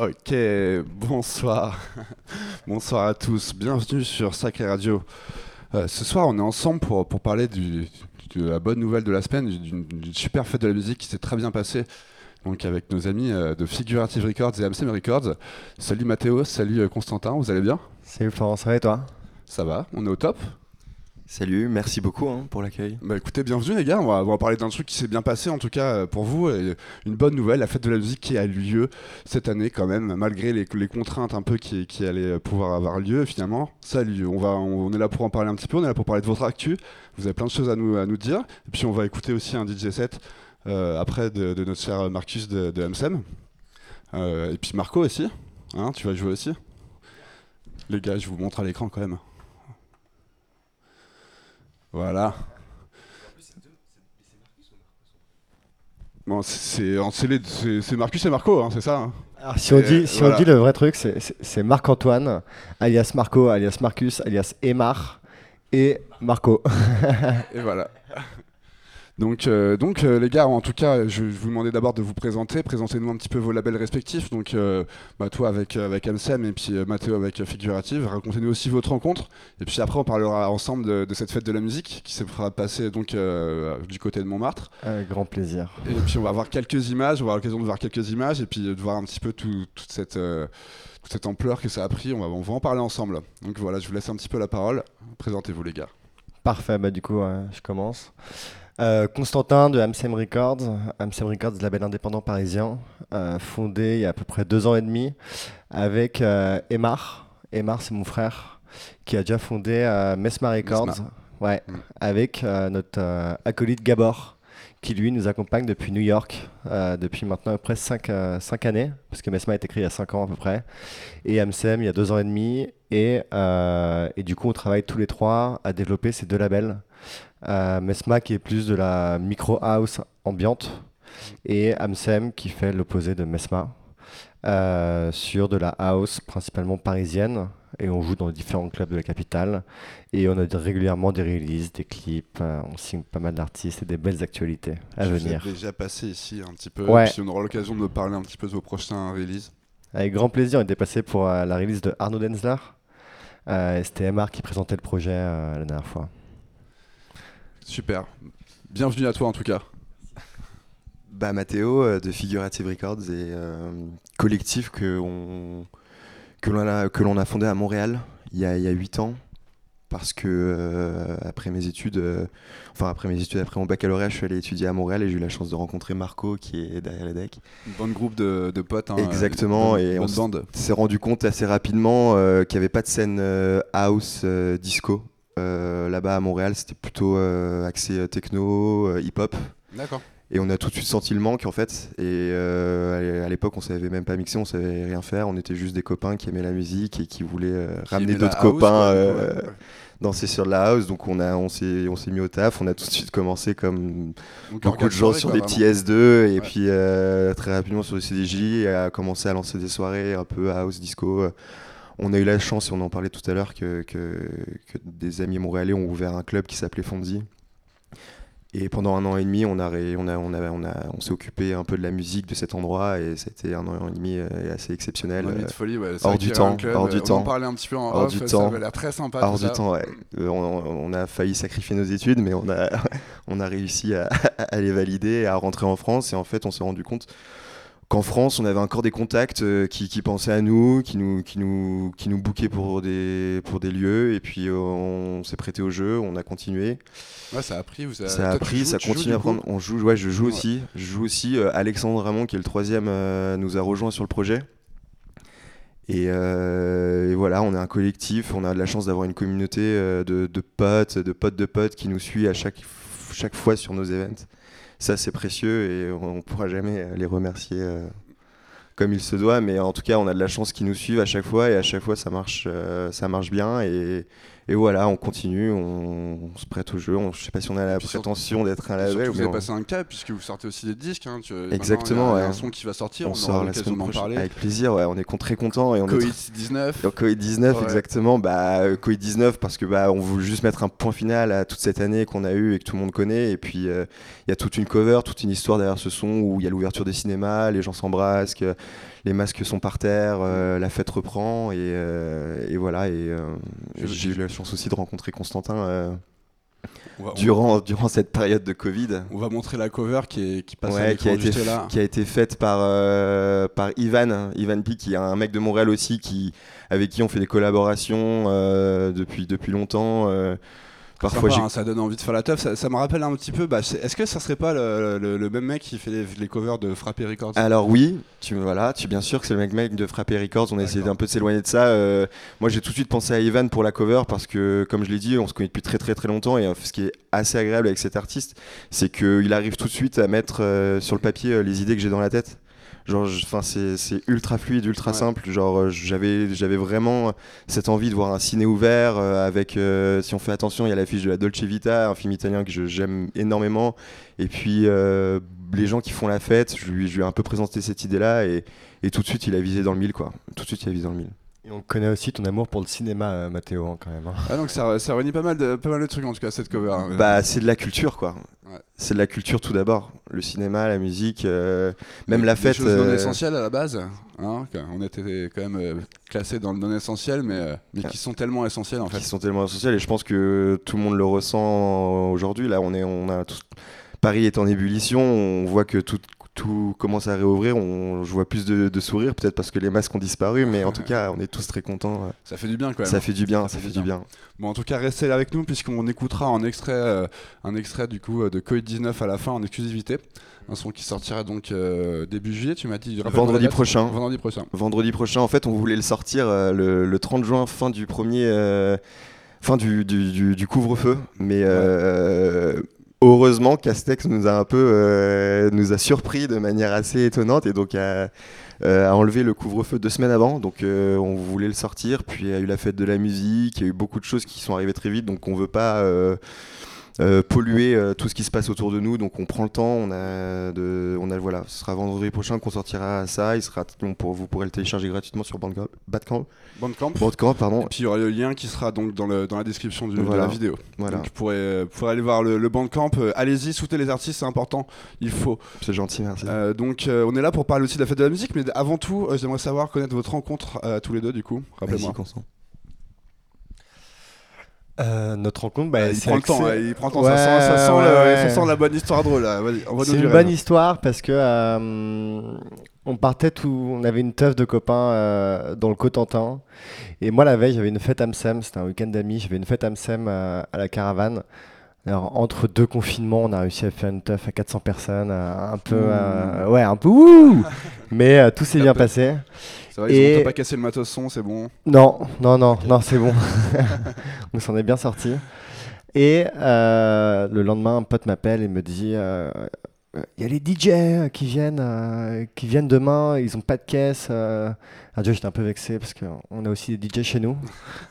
Ok, bonsoir. bonsoir à tous. Bienvenue sur Sacré Radio. Euh, ce soir, on est ensemble pour, parler de la bonne nouvelle de la semaine, d'une super fête de la musique qui s'est très bien passée. Donc avec nos amis euh, de Figurative Records et Amsem Records. Salut Mathéo, salut euh, Constantin, vous allez bien? Salut Florence, ça va et toi? Ça va, on est au top Salut, merci beaucoup hein, pour l'accueil. Bah écoutez, bienvenue les gars, on va, on va parler d'un truc qui s'est bien passé en tout cas euh, pour vous. Et une bonne nouvelle, la fête de la musique qui a lieu cette année quand même, malgré les, les contraintes un peu qui, qui allaient pouvoir avoir lieu finalement. Ça a lieu, on, va, on, est là pour en parler un petit peu, on est là pour parler de votre actu, vous avez plein de choses à nous, à nous dire. Et puis on va écouter aussi un DJ set après de, de, notre cher Marcus de, de MSM. Euh, et puis Marco aussi, hein, tu vas jouer aussi. Les gars, je vous montre à l'écran quand même. Voilà. Bon, c'est c'est Marcus et Marco, hein, c'est ça hein Alors, si, on dit, si voilà. on dit le vrai truc, c'est Marc-Antoine, alias Marco, alias Marcus, alias Emar et Marco. et voilà. Donc, euh, donc euh, les gars, en tout cas, je, je vous demandais d'abord de vous présenter. Présentez-nous un petit peu vos labels respectifs. Donc, euh, bah, toi avec, avec Amsem et puis Mathéo avec Figurative. Racontez-nous aussi votre rencontre. Et puis après, on parlera ensemble de, de cette fête de la musique qui se fera passer donc, du côté de Montmartre. Avec grand plaisir. Et puis, on va voir quelques images. On va avoir l'occasion de voir quelques images et puis de voir un petit peu tout, toute cette cette ampleur que ça a pris, on va, on va en parler ensemble. Donc voilà, je vous laisse un petit peu la parole. Présentez-vous les gars. Parfait, bah du coup, euh, je commence. Euh, Constantin de Amsem Records, Amsem Records, label indépendant parisien, euh, fondé il y a à peu près deux ans et demi avec euh, Emar. Emar, c'est mon frère qui a déjà fondé Mesma Records, Mesma. Ouais, mm. avec notre acolyte Gabor qui lui nous accompagne depuis New York, euh, depuis maintenant à peu près 5, euh, années, parce que Mesma a été créé il y a 5 ans à peu près, et Amsem il y a 2 ans et demi, et, euh, et, du coup on travaille tous les trois à développer ces deux labels. Euh, Mesma qui est plus de la micro house ambiante, et Amsem qui fait l'opposé de Mesma, euh, sur de la house principalement parisienne, et on joue dans différents clubs de la capitale. Et on a régulièrement des releases, des clips, euh, on signe pas mal d'artistes et des belles actualités à Je venir. Vous déjà passé ici un petit peu, Ouais. puis on aura l'occasion de parler un petit peu de vos prochains releases. Avec grand plaisir, on était passé pour la release de Arnaud Denzler. Et C'était MR qui présentait le projet la dernière fois. Super. Bienvenue à toi en tout cas. Bah Mathéo euh, de Figurative Records et euh, collectif que on que l'on a que l'on a fondé à Montréal il y a il y a huit ans parce que euh, après mes études euh, enfin après mes études après mon baccalauréat je suis allé étudier à Montréal et j'ai eu la chance de rencontrer Marco qui est derrière les decks Une bonne groupe de, de potes. Hein, exactement et on s'est rendu compte assez rapidement qu'il n'y avait pas de scène house disco là-bas à Montréal c'était plutôt euh, axé euh, techno euh, hip hop D'accord. Et on a tout de suite senti le manque en fait. Et euh, à l'époque, on savait même pas mixer, on savait rien faire. On était juste des copains qui aimaient la musique et qui voulaient euh, Qui ramener d'autres copains euh, ouais, danser sur la house. Donc on a, on s'est, on s'est mis au taf. On a tout de suite commencé comme Donc, beaucoup de gens soirée, sur quoi, des petits S2 et Ouais. puis euh, très rapidement sur le CDJ et à commencer à lancer des soirées un peu house disco. On a eu la chance, et on en parlait tout à l'heure, que, que, que des amis montréalais ont ouvert un club qui s'appelait Fondy. Et pendant un an et demi, on, a, on, a, on, a, on, a, on s'est occupé un peu de la musique de cet endroit et c'était un an et demi euh, assez exceptionnel. Un nuit de folie, ouais. C'est hors du temps, club, hors du on en temps. parlait un petit peu en Hors off, du ça temps. avait l'air très sympa. Hors tout du ça. temps, ouais. Euh, on, on a failli sacrifier nos études, mais on a, on a réussi à, à les valider et à rentrer en France. Et en fait, on s'est rendu compte qu'en France, on avait encore des contacts euh, qui, qui pensaient à nous, qui nous, qui nous, qui nous bookaient pour des, pour des lieux. Et puis, euh, on s'est prêté au jeu, on a continué. Ouais, ça a pris. Vous Ça toi, a pris, joues- ça continue à prendre. On joue, ouais, je joue Ouais. aussi. Je joue aussi. Euh, Alexandre Ramon, qui est le troisième, nous a rejoint sur le projet. Et, et voilà, on est un collectif. On a de la chance d'avoir une communauté de, de potes, de potes de potes qui nous suit à chaque, chaque fois sur nos events. Ça, c'est précieux et on ne pourra jamais euh, les remercier euh, comme il se doit. Mais en tout cas, on a de la chance qu'ils nous suivent à chaque fois et à chaque fois, ça marche, euh, ça marche bien. Et, et voilà, on continue, on, on se prête au jeu. On, je sais pas si on a la prétention d'être un surtout, label. vous avez passé un cap puisque vous sortez aussi des disques. Hein, tu- Exactement, Il y a ouais. un son qui va sortir. on sort la semaine prochaine. parler. Avec plaisir, ouais, on est très content et on est Covid 19. Donc Covid-19, Ouais. exactement. Bah, euh, Covid-19 parce que bah, on veut juste mettre un point final à toute cette année qu'on a eue et que tout le monde connaît. Et puis euh, il y a toute une cover, toute une histoire derrière ce son où il y a l'ouverture des cinémas, les gens s'embrassent, que les masques sont par terre, euh, la fête reprend et, euh, et voilà. Et euh, j'ai eu la chance aussi de rencontrer Constantin on- durant durant cette période de Covid. on va montrer la cover qui, est, qui passe à Ouais, qui a, été, juste là. qui a été faite par, euh, par Ivan, Ivan Pi, qui est un mec de Montréal aussi, qui, avec qui on fait des collaborations euh, depuis, depuis longtemps. euh, parfois, Sympa, hein, ça donne envie de faire la teuf. Ça, ça me rappelle un petit peu. Bah, Est-ce que ça serait pas le, le- le même mec qui fait les, les covers de Frappé Records? Alors oui, tu voilà, tu bien sûr que c'est le mec mec de Frappé Records. On a essayé d'un peu de s'éloigner de ça. euh, moi, j'ai tout de suite pensé à Ivan pour la cover parce que, comme je l'ai dit, on se connaît depuis très très très longtemps et euh, ce qui est assez agréable avec cet artiste, c'est qu'il arrive tout de suite à mettre euh, sur le papier les idées que j'ai dans la tête. Genre, enfin, c'est ultra fluide, ultra Ouais. simple. Genre, euh, j'avais j'avais vraiment cette envie de voir un ciné ouvert euh, avec, euh, si on fait attention, il y a l'affiche de la Dolce Vita, un film italien que j'aime énormément. Et puis euh, les gens qui font la fête, je lui, je lui ai un peu présenté cette idée-là et, et tout de suite il a visé dans le mille quoi. Tout de suite il a visé dans le mille. Et on connaît aussi ton amour pour le cinéma, euh, Mathéo, hein, quand même. hein. Ah, donc ça, ça réunit pas mal, de, pas mal de trucs en tout cas cette cover. hein. Bah c'est de la culture quoi. Ouais. C'est de la culture tout d'abord. Le cinéma, la musique, euh, même Des- la des fête. choses non euh, essentielles à la base. hein, on était quand même euh, classés dans le non essentiel, mais, mais qui sont tellement essentiels en fait. qui sont tellement sociales et je pense que tout le monde le ressent aujourd'hui. Là, on est, on a tout- Paris est en ébullition. On voit que tout, tout commence à réouvrir. On, je vois plus de, de sourires, peut-être parce que les masques ont disparu, mais en tout cas, on est tous très contents. Ça fait du bien quand même. Ça fait du bien, ça fait du bien. Bon, en tout cas, restez là avec nous puisqu'on écoutera un extrait, euh, un extrait du coup euh, de Covid-19 à la fin en exclusivité. Un son qui sortira donc euh, début juillet, tu m'as dit. Vendredi prochain. Vendredi prochain. Vendredi prochain, en fait, on voulait le sortir euh, le, le 30 juin, fin du premier, euh, fin du, du, du- du couvre-feu. Mais euh, heureusement, Castex nous a un peu, euh, nous a surpris de manière assez étonnante et donc a, euh, enlevé le couvre-feu deux semaines avant. Donc euh, on voulait le sortir. Puis il y a eu la fête de la musique, il y a eu beaucoup de choses qui sont arrivées très vite. Donc on veut pas. Euh, polluer euh, tout ce qui se passe autour de nous donc on prend le temps on a de on a voilà ce sera vendredi prochain qu'on sortira ça il sera on pour, vous pourrez le télécharger gratuitement sur Bandcamp Bandcamp, Bandcamp. Bandcamp Et pardon puis il y aura le lien qui sera donc dans, le, dans la description du- de la vidéo. voilà Donc vous pourrez, euh, vous pourrez aller voir le, le Bandcamp. Allez-y, soutenez les artistes, c'est important. Il faut. c'est gentil merci donc on est là pour parler aussi de la fête de la musique, mais avant tout, j'aimerais savoir connaître votre rencontre tous les deux du coup. Rappelez-moi. Euh, notre rencontre, bah, Euh, il prend le temps, axé- ouais, il prend le temps. Ouais, ça, sent, ça, sent ouais, le- ouais. ça sent la bonne histoire drôle là. C'est une bonne histoire parce que euh, on partait tout, on avait une teuf de copains euh, dans le Cotentin et moi la veille j'avais une fête Amsem, c'était un week-end d'amis, j'avais une fête Amsem euh, à la caravane. Alors entre deux confinements, on a réussi à faire une teuf à 400 personnes, euh, un peu, euh, ouais, un peu ouh, mais euh, tout s'est bien passé. C'est vrai, ils Et- ont pas cassé le matos son, c'est bon. Non, non, non, non, c'est bon. On s'en est bien sorti. Et euh, le lendemain, un pote m'appelle et me dit euh, il y a les DJ qui viennent, euh, qui viennent demain, ils ont pas de caisse. euh. Alors déjà, j'étais un peu vexé parce qu'on a aussi des DJ chez nous.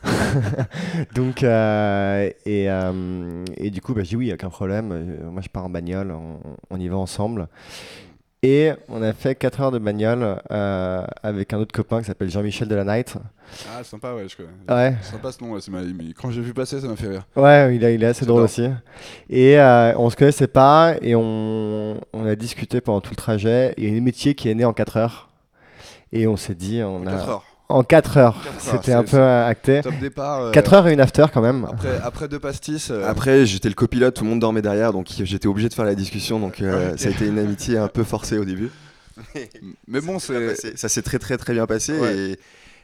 Donc, euh, et, euh, du coup, bah, je dis oui, aucun problème. Euh, Moi, je pars en bagnole, on, on y va ensemble. Et on a fait 4 heures de bagnole euh, avec un autre copain qui s'appelle Jean-Michel de la Night. Ah, sympa, ouais, je connais. Ouais, Sympa ce nom, ouais, c'est ma- mais quand j'ai vu passer, ça m'a fait rire. Ouais, il, a- il est assez drôle aussi. Et euh, on se connaissait pas et on, on a discuté pendant tout le trajet. Il y a un métier qui est né en 4 heures. Et on s'est dit, on a... 4 heures. En 4 heures. Quatre heures, C'était un peu euh, acté. Top départ. euh, 4 heures et une after quand même. Après, après deux pastis. euh, Après, j'étais le copilote, tout le monde dormait derrière, donc j'étais obligé de faire la discussion. Donc euh, Ok. ça a été une amitié un peu forcée au début. Mais bon, Ça s'est. Ça très très très bien passé Ouais. et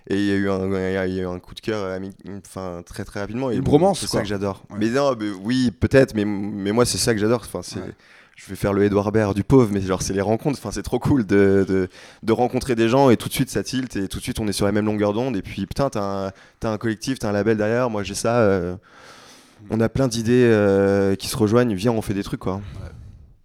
et il y a eu un il y a eu un coup de cœur ami- enfin très très rapidement. Et Une bromance, C'est ça que j'adore. Ouais. Mais non, mais oui peut-être, mais mais moi c'est ça que j'adore. Enfin c'est Ouais. Je vais faire le Edouard Baird du pauvre, mais genre c'est les rencontres. Enfin c'est trop cool de, de, de rencontrer des gens et tout de suite ça tilt et tout de suite on est sur la même longueur d'onde et puis putain t'as un, t'as un collectif, t'as un label derrière. Moi j'ai ça. euh, on a plein d'idées euh, qui se rejoignent. Viens on fait des trucs quoi.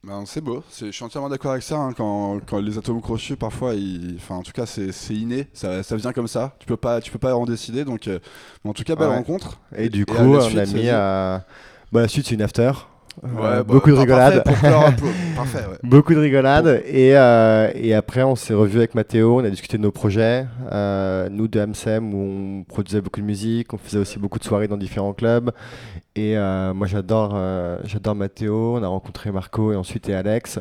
Ben, c'est beau, je suis entièrement d'accord avec ça. hein, quand, quand les atomes crochus, parfois, ils- enfin, en tout cas, c'est c'est inné, ça, ça vient comme ça. Tu peux pas, tu peux pas en décider. Donc, euh, en tout cas, belle Ouais. rencontre. Et du coup, la on suite, a mis à. Bah, la suite, c'est une after. Euh, bah, beaucoup de pour. Parfait, ouais. Beaucoup de rigolades. Et, euh, et après, on s'est revu avec Mathéo, on a discuté de nos projets. Euh, nous, de MSM, où on produisait beaucoup de musique, on faisait aussi beaucoup de soirées dans différents clubs. Et euh, moi, j'adore j'adore Mathéo. On a rencontré Marco et ensuite et Alex.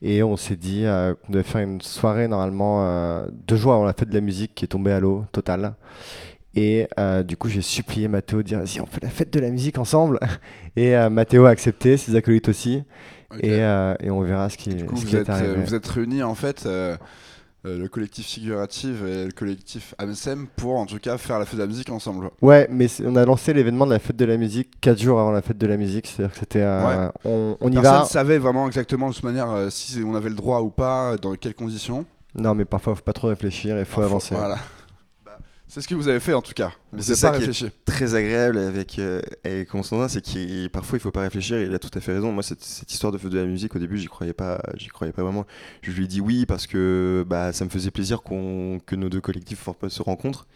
Et on s'est dit qu'on devait faire une soirée, normalement, deux jours avant la fête de la musique qui est tombée à l'eau totale. Et euh, du coup, j'ai supplié Mathéo de dire Vas-y, on fait la fête de la musique ensemble. Et euh, Mathéo a accepté, ses acolytes aussi. Et, euh, et on verra ce qui, Du coup, ce vous qui est êtes, arrivé. euh, vous êtes réunis en fait, euh, euh, le collectif Figurative et le collectif AMSM pour en tout cas faire la fête de la musique ensemble. Ouais, mais on a lancé l'événement de la fête de la musique 4 jours avant la fête de la musique. C'est-à-dire que c'était. euh, on, on y Personne va. ne savait vraiment exactement de toute manière euh, si on avait le droit ou pas, dans quelles conditions. Non, mais parfois, faut pas trop réfléchir et faut Parfois, avancer. Voilà. C'est ce que vous avez fait en tout cas. Mais c'est ça pas qui est- réfléchi. très agréable avec, euh, avec Constantin, c'est qu'il parfois il faut pas réfléchir et il a tout à fait raison. Moi, cette, cette histoire de feu de la musique, au début, j'y croyais pas, j'y croyais pas vraiment. Je lui ai dit oui parce que bah, ça me faisait plaisir qu'on, que nos deux collectifs se rencontrent.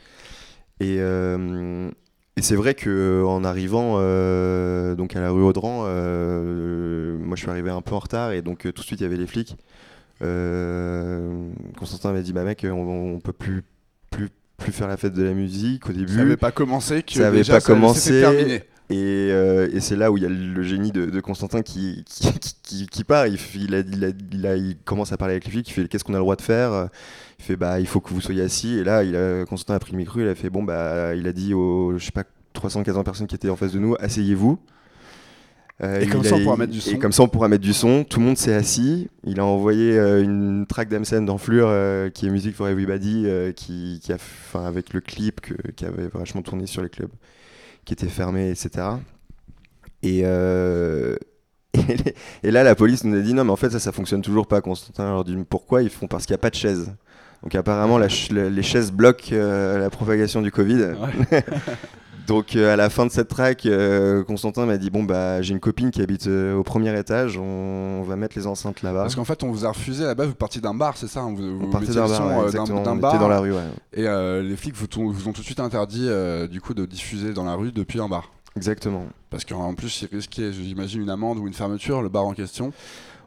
Et, euh, et c'est vrai que en arrivant euh, donc à la rue Audran, euh, moi je suis arrivé un peu en retard et donc euh, tout de suite il y avait les flics. Euh, Constantin m'a dit bah mec, on, on peut plus, plus, plus faire la fête de la musique au début. Ça n'avait pas commencé. Que Ça avait déjà, pas ça- commencé. c'était terminé. Et, euh, et c'est là où il y a le génie de, de Constantin qui, qui, qui- qui- part. Il, fait- il, a- il a- il a- il commence à parler avec les flics. Il fait qu'est-ce qu'on a le droit de faire? Il fait bah il faut que vous soyez assis. Et là, il a, Constantin a pris le micro. Il a fait bon bah il a dit aux je sais pas 315 personnes qui étaient en face de nous asseyez-vous. Euh, Et comme ça, on pourra mettre du Et son. comme ça, on pourra mettre du son. Tout le monde s'est assis. Il a envoyé euh, une track d'Amsen dans Fleur, euh, qui est Music for Everybody, euh, qui, qui a, enfin, avec le clip que- qui avait vachement tourné sur les clubs, qui étaient fermés, etc. Et, et, et là, la police nous a dit non, mais en fait, ça, ça fonctionne toujours pas, Constantin. Alors, dit pourquoi Ils font? Parce qu'il n'y a pas de chaises. Donc, apparemment, la ch- la- les chaises bloquent la propagation du Covid. Ouais. Donc euh, à la fin de cette track, euh, Constantin m'a dit bon bah j'ai une copine qui habite euh, au premier étage, on, on va mettre les enceintes là-bas. Parce qu'en fait, on vous a refusé base, vous partiez d'un bar, c'est ça hein, Vous, On vous partait d'un bar, ouais, d'un- dans la rue, ouais. Et les flics vous, ont tout de suite interdit du coup de diffuser dans la rue depuis un bar. Exactement. Parce qu'en plus, il risquait, j'imagine, une amende ou une fermeture, le bar en question.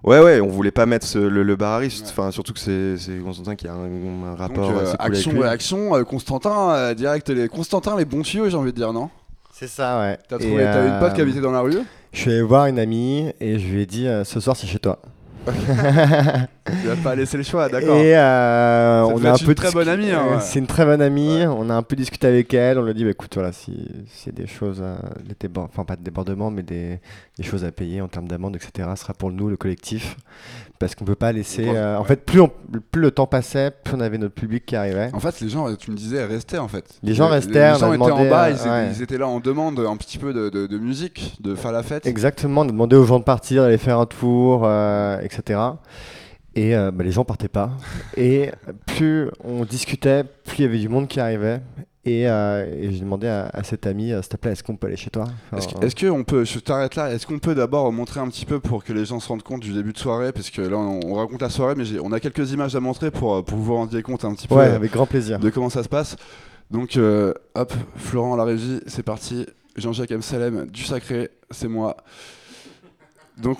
Ouais ouais, on voulait pas mettre ce- le, le bar à risque. Ouais. Enfin surtout que c'est Constantin qui a un, un Donc, rapport euh, assez cool action, avec lui. réaction, euh, Constantin, euh, direct, les Constantin, les bons tuyaux, j'ai envie de dire, non? C'est ça, ouais. T'as trouvé, t'avais une pote qui euh, habitait dans la rue? Je suis allé voir une amie et je lui ai dit euh, ce soir c'est chez toi. Tu vas pas laisser le choix, d'accord. Et euh, on a un peu une très bonne amie, hein, ouais. C'est une très bonne amie. On a un peu discuté avec elle. On lui a dit bah, écoute voilà si s'il y a des choses, euh, des enfin pas de débordement mais des, des choses à payer en termes d'amende etc. Ce sera pour nous le collectif parce qu'on peut pas laisser. Euh, en fait plus on- plus le temps passait plus on avait notre public qui arrivait. En fait, les gens, tu me disais, restaient en fait. Les gens restaient, Les, on gens a étaient demandé, en bas, euh, ils, étaient, ouais. ils étaient là en demande un petit peu de, de- de musique, de faire la fête. Exactement. On a demandé aux gens de partir, d'aller faire un tour, euh, etc. Et euh, bah, les gens partaient pas. Et plus on discutait, plus il y avait du monde qui arrivait. Et, euh, et j'ai demandé à, à cette amie, euh, s'il te plaît, est-ce qu'on peut aller chez toi Est-ce qu'on peut, je t'arrête là, est-ce qu'on peut d'abord montrer un petit peu pour que les gens se rendent compte du début de soirée? Parce que là, on, on raconte la soirée, mais on a quelques images à montrer pour, pour vous rendre compte un petit peu Ouais, euh, avec grand plaisir. de comment ça se passe. Donc, euh, hop, Florent à la régie, c'est parti. Jean-Jacques M. Salem, du sacré, c'est moi. Donc,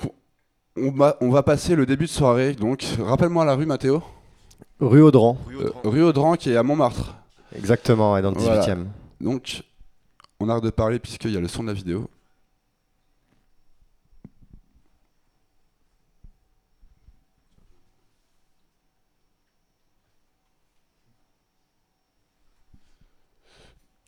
on va, on va passer le début de soirée. Donc, rappelle-moi la rue, Mathéo. Rue Audran. Euh, rue Audran, qui est à Montmartre. Exactement, ouais, dans le 18 Voilà. e Donc, on arrête de parler puisqu'il y a le son de la vidéo.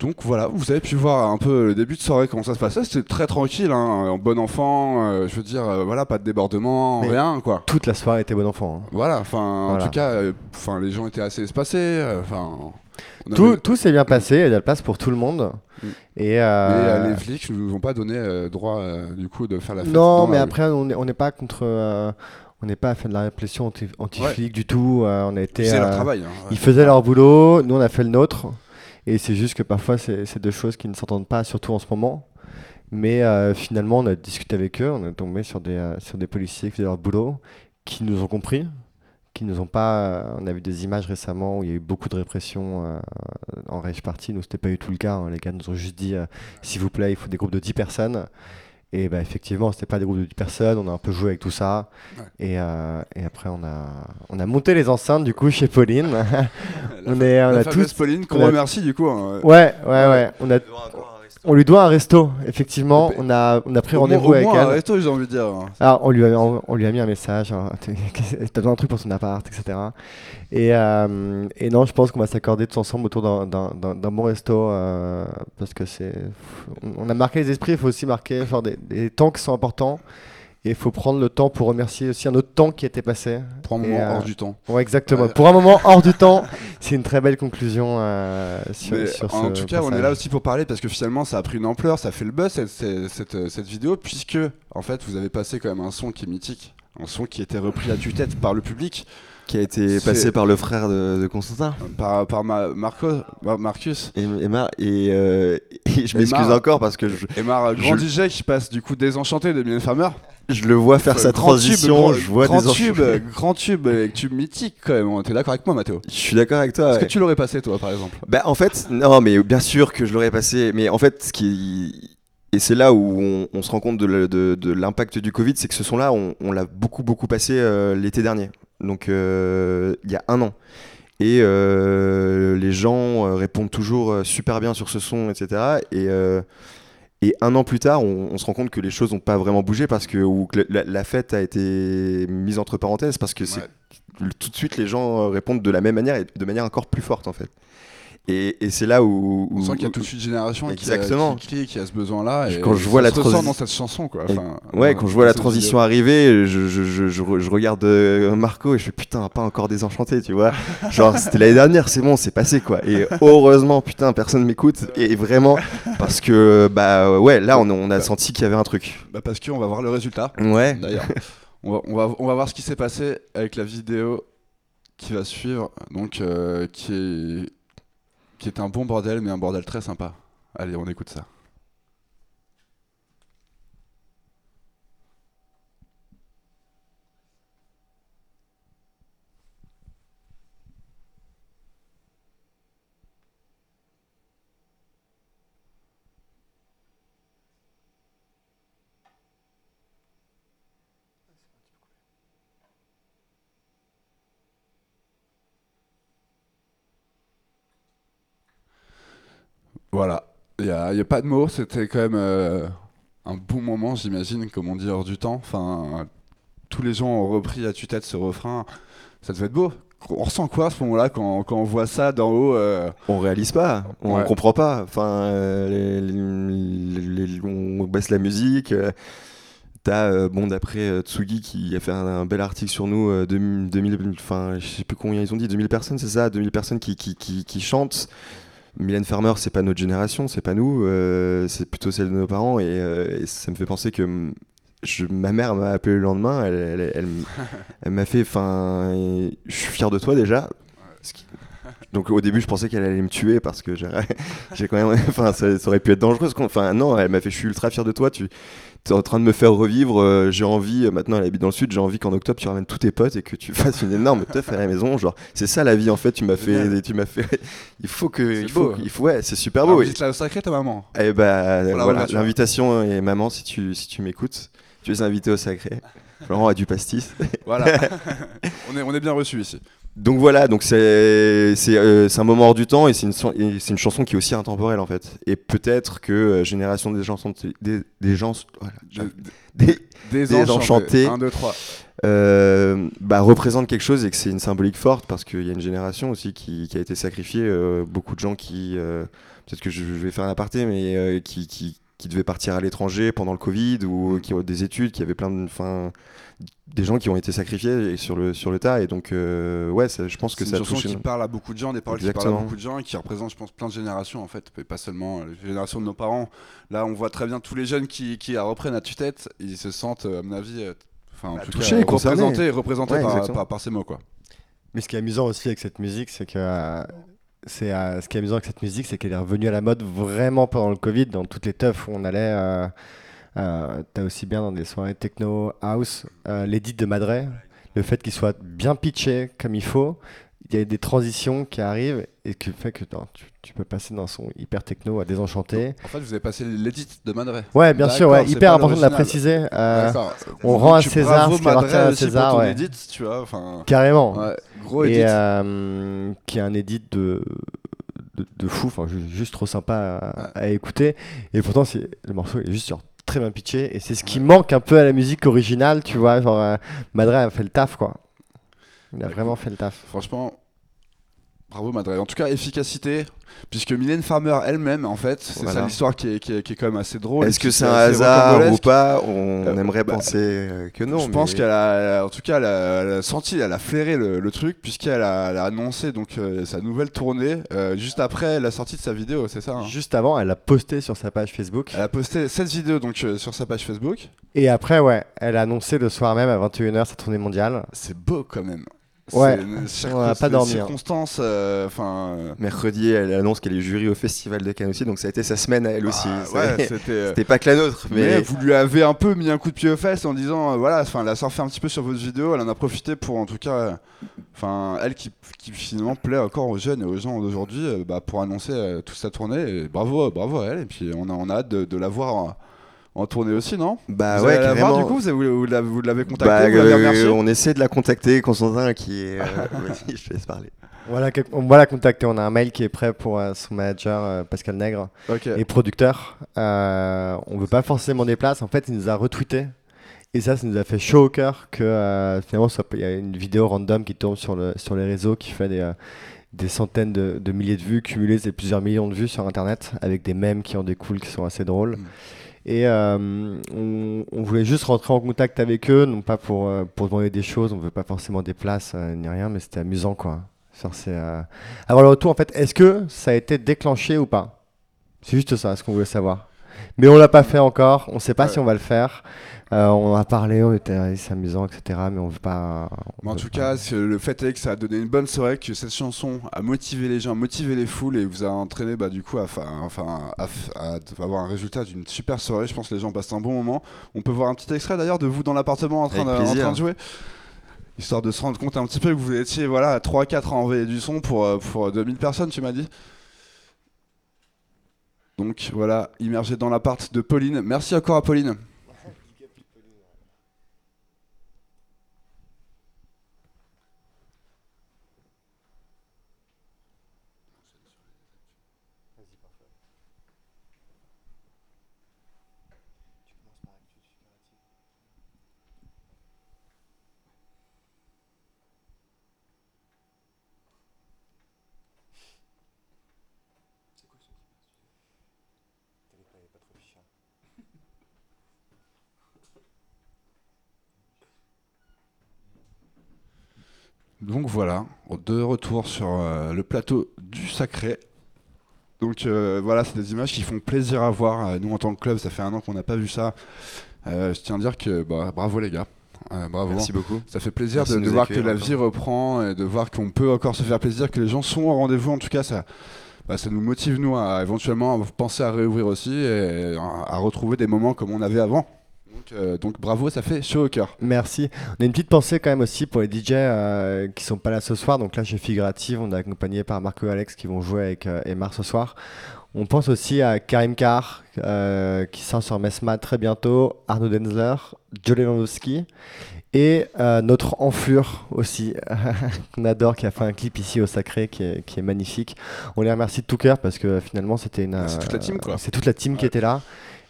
Donc voilà, vous avez pu voir un peu le début de soirée, comment ça se passait. C'était très tranquille, hein, en bon enfant. euh, je veux dire, euh, voilà, pas de débordement, Mais- rien, quoi. Toute la soirée était bon enfant. hein. Voilà, enfin, en tout cas, euh, enfin, les gens étaient assez espacés. Enfin, Tout, tout s'est bien passé, il y a de la place pour tout le monde. Mm. Et, Mais euh, euh, les flics ne nous ont pas donné euh, droit euh, du coup de faire la fête. Non, mais la rue. après, on n'est on n'est pas contre. euh, on n'est pas à faire de la répression anti- anti-flic du tout. euh, on a été. c'est leur euh, travail. hein, ouais. Ils faisaient leur boulot, nous on a fait le nôtre. Et c'est juste que parfois c'est deux choses qui ne s'entendent pas, surtout en ce moment. Mais euh, finalement, on a discuté avec eux, on est tombé sur des, euh, sur des policiers qui faisaient leur boulot, qui nous ont compris, qui nous ont pas. euh, on a vu des images récemment où il y a eu beaucoup de répression en rage party. Nous, c'était pas du tout le cas. hein. Les gars nous ont juste dit s'il vous plaît, il faut des groupes de 10 personnes. Et bah, effectivement, c'était pas des groupes de 10 personnes. On a un peu joué avec tout ça. Ouais. Et, euh, et après, on a, on a monté les enceintes du coup chez Pauline. on est, on La a tous. Pauline, qu'on remercie du coup. hein. Ouais, ouais, ouais. On, a, on lui doit un resto, effectivement. On a, on a pris rendez-vous au avec moins un elle. resto, j'ai envie de dire. Alors, on lui, a, on, on lui a mis un message, hein, t'as besoin d'un truc pour son appart, etc. Et, euh, et non, je pense qu'on va s'accorder tous ensemble autour d'un- d'un d'un- d'un bon resto, euh, parce que c'est... On a marqué les esprits, il faut aussi marquer genre, des, des temps qui sont importants, et il faut prendre le temps pour remercier aussi un autre temps qui était passé. Pour un Et, moment euh, hors du temps. Ouais, exactement. Ouais. Pour un moment hors du temps, c'est une très belle conclusion euh, sur, Mais sur en ce tout cas, on est là aussi pour parler parce que finalement, ça a pris une ampleur, ça fait le buzz cette, cette, cette- cette vidéo, puisque en fait, vous avez passé quand même un son qui est mythique, un son qui était repris à tue-tête par le public, Qui a été passé par le frère de, de Constantin. par, par ma- Marco, Mar- Marcus. Et, et, euh, et je m'excuse encore parce que je, Et Mar, grand Je- DJ qui passe du coup désenchanté de Mylène Farmer. Je le vois faire sa Grand transition, tube, je vois grand des tube, grand tube, et tube mythique quand même. T'es d'accord avec moi, Mathéo? Je suis d'accord avec toi. Est-ce ouais. que tu l'aurais passé toi, par exemple? Bah en fait, non mais bien sûr que je l'aurais passé, mais en fait ce qui et c'est là où on, on se rend compte de, l'impact du Covid, c'est que ce son-là, on, on l'a beaucoup beaucoup passé euh, l'été dernier, donc euh, il y a un an. Et euh, les gens euh, répondent toujours euh, super bien sur ce son, etc. Et, euh, et un an plus tard, on, on se rend compte que les choses n'ont pas vraiment bougé parce que, ou que la, la fête a été mise entre parenthèses parce que Ouais. tout de suite les gens euh, répondent de la même manière et de manière encore plus forte en fait. Et, et c'est là où, On où- sent qu'il y a toute une génération qui, a- Exactement. qui, crie, qui a ce besoin-là. et Quand je ça vois la se ressent transi- dans cette chanson, quoi. Enfin, Ouais, quand je vois la transition arriver, je, je, je, je re- je regarde euh, Marco et je fais putain, pas encore désenchanté, tu vois. Genre, c'était l'année dernière, c'est bon, c'est passé quoi. Et heureusement, putain, personne m'écoute. Et vraiment, parce que, bah ouais, là, on, on a senti qu'il y avait un truc. Bah parce qu'on va voir le résultat. Ouais. D'ailleurs, on, va, on, va, on va voir ce qui s'est passé avec la vidéo qui va suivre, donc euh, qui est qui est un bon bordel, mais un bordel très sympa. Allez, on écoute ça. Voilà, il n'y a, y a pas de mots, c'était quand même euh, un bon moment, j'imagine, comme on dit hors du temps. Enfin, tous les gens ont repris à tue-tête ce refrain, ça devait être beau. On ressent quoi à ce moment-là quand, quand on voit ça d'en haut euh, On réalise pas, on Ouais. comprend pas. Enfin, euh, les- les- les- on baisse la musique. T'as, euh, bon, d'après euh, Tsugi qui a fait un, un bel article sur nous, euh, 2000, 2000, enfin, je sais plus combien ils ont dit, 2000 personnes, c'est ça? 2000 personnes qui, qui, qui, qui chantent. Mylène Farmer, c'est pas notre génération, c'est pas nous, euh, c'est plutôt celle de nos parents, et, euh, et ça me fait penser que je, ma mère m'a appelé le lendemain, elle, elle, elle m- elle m'a fait, enfin, je suis fier de toi déjà. Donc au début, je pensais qu'elle allait me tuer parce que j'ai quand même, enfin, ça, ça aurait pu être dangereux. Enfin, non, elle m'a fait, je suis ultra fier de toi. Tu es en train de me faire revivre. euh, j'ai envie, euh, maintenant, elle habite dans le sud. J'ai envie qu'en octobre, tu ramènes tous tes potes et que tu fasses une énorme teuf à la maison. Genre, c'est ça la vie en fait. Tu m'as fait, tu m'as fait. Il faut que, il faut, beau. il faut, ouais, c'est super beau. Et, visite la sacrée ta maman? et bah, la voilà, ouverture. l'invitation et maman, si tu, si tu m'écoutes, tu es invité au sacré. Florent a du pastis. Voilà, on, est, on est bien reçu ici. Donc voilà, donc c'est c'est euh, c'est un moment hors du temps et c'est une une chanson qui est aussi intemporelle en fait. Et peut-être que euh, génération des gens des, des gens voilà, Des- des, Désenchanté. Désenchanté. 1, 2, 3. euh, bah, représente quelque chose et que c'est une symbolique forte parce qu'il y a une génération aussi qui, qui a été sacrifiée. beaucoup de gens qui peut-être que je, je vais faire un aparté, mais qui, qui qui devaient partir à l'étranger pendant le Covid ou qui ont des études, qui avaient plein de, enfin, des gens qui ont été sacrifiés sur le sur le tas et donc euh, ouais, ça- je pense que C'est ça une chanson touché. qui parle à beaucoup de gens, des paroles qui Exactement. parlent à beaucoup de gens et qui représentent, je pense, plein de générations en fait, et pas seulement euh, les générations de nos parents. Là, on voit très bien tous les jeunes qui, qui la reprennent à tue-tête, ils se sentent, euh, à mon avis, enfin, en Bah, tout touchés, cas, représentés, représentés Ouais, par, exactement. par, par ces mots quoi. Mais ce qui est amusant aussi avec cette musique, c'est que euh, c'est euh, ce qui est amusant avec cette musique, c'est qu'elle est revenue à la mode vraiment pendant le Covid, dans toutes les teufs où on allait. Euh, T'as aussi bien dans des soirées techno, house, euh, l'édit de Madre, le fait qu'il soit bien pitché comme il faut, il y a des transitions qui arrivent et qui fait que non, tu, tu peux passer dans son hyper techno à désenchanter. En fait, vous avez passé l'édit de Madre. Ouais, bien sûr, ouais, hyper important de la préciser. euh, on rend à César ce qui appartient à César, ouais. edit, tu vois. Carrément. ouais, gros edit. et euh, qui est un edit de, de, de fou, enfin ju- juste trop sympa à, à écouter. Et pourtant, le morceau est juste genre, très bien pitché et c'est ce qui manque un peu à la musique originale, tu vois. Genre, euh, Madre a fait le taf, quoi. Il a vraiment fait le taf. Franchement, bravo Madre. En tout cas, efficacité, puisque Mylène Farmer elle-même, en fait, c'est Voilà. ça l'histoire qui est, qui, est, qui est quand même assez drôle. Est-ce que c'est est un hasard ou pas On Euh, aimerait bah, penser euh, que non. je pense qu'elle a, en tout cas, elle a, elle a senti, elle a flairé le, le truc, puisqu'elle a, elle a annoncé donc euh, sa nouvelle tournée euh, juste après la sortie de sa vidéo, c'est ça hein Juste avant, elle a posté sur sa page Facebook. Elle a posté cette vidéo donc euh, sur sa page Facebook. Et après, ouais, elle a annoncé le soir même à 21h sa tournée mondiale. C'est beau quand même. Ouais, on pas des dormi. Circonstances, euh, enfin. euh, Mercredi, elle annonce qu'elle est jury au Festival de Cannes aussi, donc ça a été sa semaine à elle aussi. ah, Ça- ouais, c'était. euh, C'était pas que la nôtre, Mais, mais, vous lui avez un peu mis un coup de pied aux fesses en disant, euh, voilà, enfin, elle a surfé un petit peu sur votre vidéo, elle en a profité pour, en tout cas, euh, enfin, elle qui, qui finalement plaît encore aux jeunes et aux gens d'aujourd'hui, euh, bah, pour annoncer euh, toute sa tournée. Et bravo, bravo à elle. Et puis on a, on a hâte de, de la voir en, tournée aussi, non bah Vous ouais, allez la voir, carrément. du coup, vous, avez- vous l'avez vous l'avez contacté, Bah, vous euh, on essaie de la contacter, Constantin, qui est. euh, Vas-y, je te laisse parler. Voilà, on va la contacter. On a un mail qui est prêt pour euh, son manager euh, Pascal Nègre. Et producteur. Euh, on veut pas forcément des places. En fait, il nous a retweeté. Et ça, ça nous a fait chaud au cœur que euh, finalement, il y a une vidéo random qui tourne sur, le, sur les réseaux qui fait des, des centaines de, de milliers de vues cumulées, c'est plusieurs millions de vues sur Internet avec des mèmes qui en découlent qui sont assez drôles. Mm. Et euh, on, on voulait juste rentrer en contact avec eux, non pas pour, euh, pour demander des choses, on veut pas forcément des places euh, ni rien, mais c'était amusant quoi. Faire ces, euh, avoir le retour en fait, est-ce que ça a été déclenché ou pas? C'est juste ça, ce qu'on voulait savoir. Mais on l'a pas fait encore, on sait pas Ouais. si on va le faire. Euh, on a parlé, on était c'est amusant, etc. Mais on veut pas. on Mais en tout pas. cas, le fait est que ça a donné une bonne soirée, que cette chanson a motivé les gens, motivé les foules et vous a entraîné bah, du coup à, enfin, à, avoir un résultat d'une super soirée. Je pense que les gens passent un bon moment. On peut voir un petit extrait d'ailleurs de vous dans l'appartement en, train de- en plaisir. train de jouer. Histoire de se rendre compte un petit peu que vous étiez voilà, à 3-4 à envoyer du son pour, euh, pour 2000 personnes, tu m'as dit Donc voilà, immergé dans l'appart de Pauline. Merci encore à Pauline. Donc voilà, de retour sur euh, le plateau du Sacré. Donc euh, voilà, c'est des images qui font plaisir à voir. Euh, nous en tant que club, ça fait un an qu'on n'a pas vu ça. Euh, je tiens à dire que bah, bravo les gars. Bravo. Merci beaucoup. Ça fait plaisir de, voir que la vie reprend et de voir qu'on peut encore se faire plaisir, que les gens sont au rendez-vous. En tout cas, ça, bah, ça nous motive nous à éventuellement penser à réouvrir aussi et à, à retrouver des moments comme on avait avant. Donc, euh, donc bravo, ça fait chaud au cœur. Merci. On a une petite pensée quand même aussi pour les DJ euh, qui sont pas là ce soir. Donc là, chez Figurative, on est accompagné par Marco et Alex qui vont jouer avec euh, Emar ce soir. On pense aussi à Karim Carr euh, qui sort sur Mesma très bientôt, Arnaud Denzler, Joe Lewandowski et euh, notre enflure aussi qu'on adore qui a fait un clip ici au Sacré qui est, qui est magnifique. On les remercie de tout cœur parce que finalement c'était une Ah, c'est toute la team, quoi. C'est toute la team qui était là.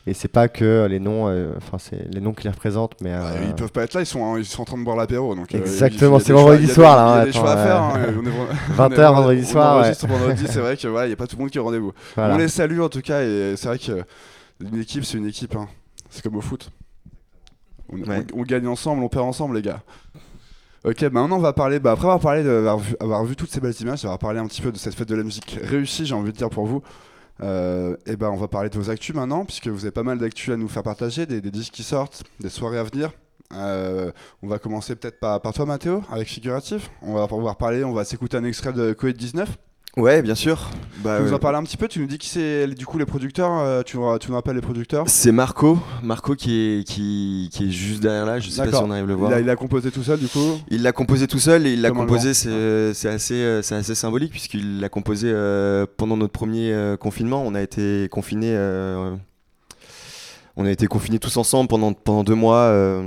Et c'est pas que les noms, euh, enfin c'est les noms qui les représentent, mais Bah, euh, ils peuvent pas être là, ils sont, ils sont en train de boire l'apéro. donc, euh, Exactement, a c'est vendredi a soir, là, Il y a hein, des choix à faire. euh, hein, on est- on 20 est- heures on vendredi soir, vendredi, c'est vrai que voilà, il n'y a pas tout le monde qui est au rendez-vous. On les salue en tout cas, et c'est vrai que une équipe, c'est une équipe. hein. C'est comme au foot. On, Ouais. on- on gagne ensemble, on perd ensemble, les gars. Ok, bah maintenant on va parler, bah après avoir parlé de, avoir, vu, avoir vu toutes ces belles images, on va parler un petit peu de cette fête de la musique réussie, j'ai envie de dire pour vous. Euh, et ben on va parler de vos actus maintenant, puisque vous avez pas mal d'actus à nous faire partager, des, disques qui sortent, des soirées à venir. Euh, on va commencer peut-être par, par toi Mathéo, avec Figurative. On va pouvoir parler, on va s'écouter un extrait de Covid-19. Ouais, bien sûr. Bah, tu nous euh, en parles un petit peu, tu nous dis qui c'est du coup les producteurs, euh, tu, nous- tu nous rappelles les producteurs? C'est Marco, Marco qui est, qui, qui est juste derrière là, je sais pas si on arrive à le voir. il a composé tout seul du coup? Il l'a composé tout seul et il l'a composé, c'est c'est assez, euh, c'est assez symbolique puisqu'il l'a composé euh, pendant notre premier euh, confinement. On a été confinés, euh, on a été confinés tous ensemble pendant, pendant deux mois euh,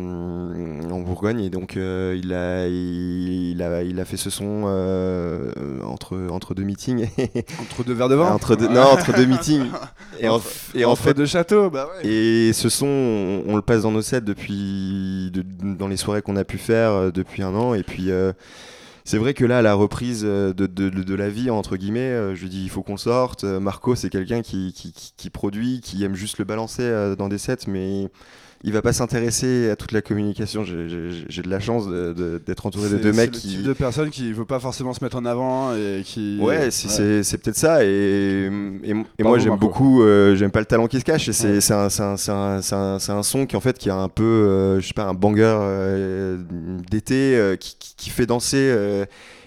en Bourgogne et donc euh, il, a, il, il a, il a fait ce son euh, entre, entre deux meetings. Entre deux verres de vin entre deux, non, entre deux meetings. Et en, et en Entre fait, deux châteaux, bah ouais. et ce son, on, on le passe dans nos sets depuis, de- dans les soirées qu'on a pu faire depuis un an. Et puis, c'est vrai que là, la reprise euh, de, la vie, entre guillemets, euh, je lui dis, il faut qu'on sorte. Euh, Marco, c'est quelqu'un qui, produit, qui aime juste le balancer dans des sets, mais il va pas s'intéresser à toute la communication. J'ai- de la chance d'être entouré de deux mecs le qui. type de personne qui veut pas forcément se mettre en avant et qui. Ouais, c'est peut-être ça. Et, et, et moi, j'aime beaucoup, euh, j'aime pas le talent qui se cache. C'est Ouais. un, un, un, un- son qui, en fait, qui a un peu, euh, je sais pas, un banger euh, d'été euh, qui, qui- qui fait danser.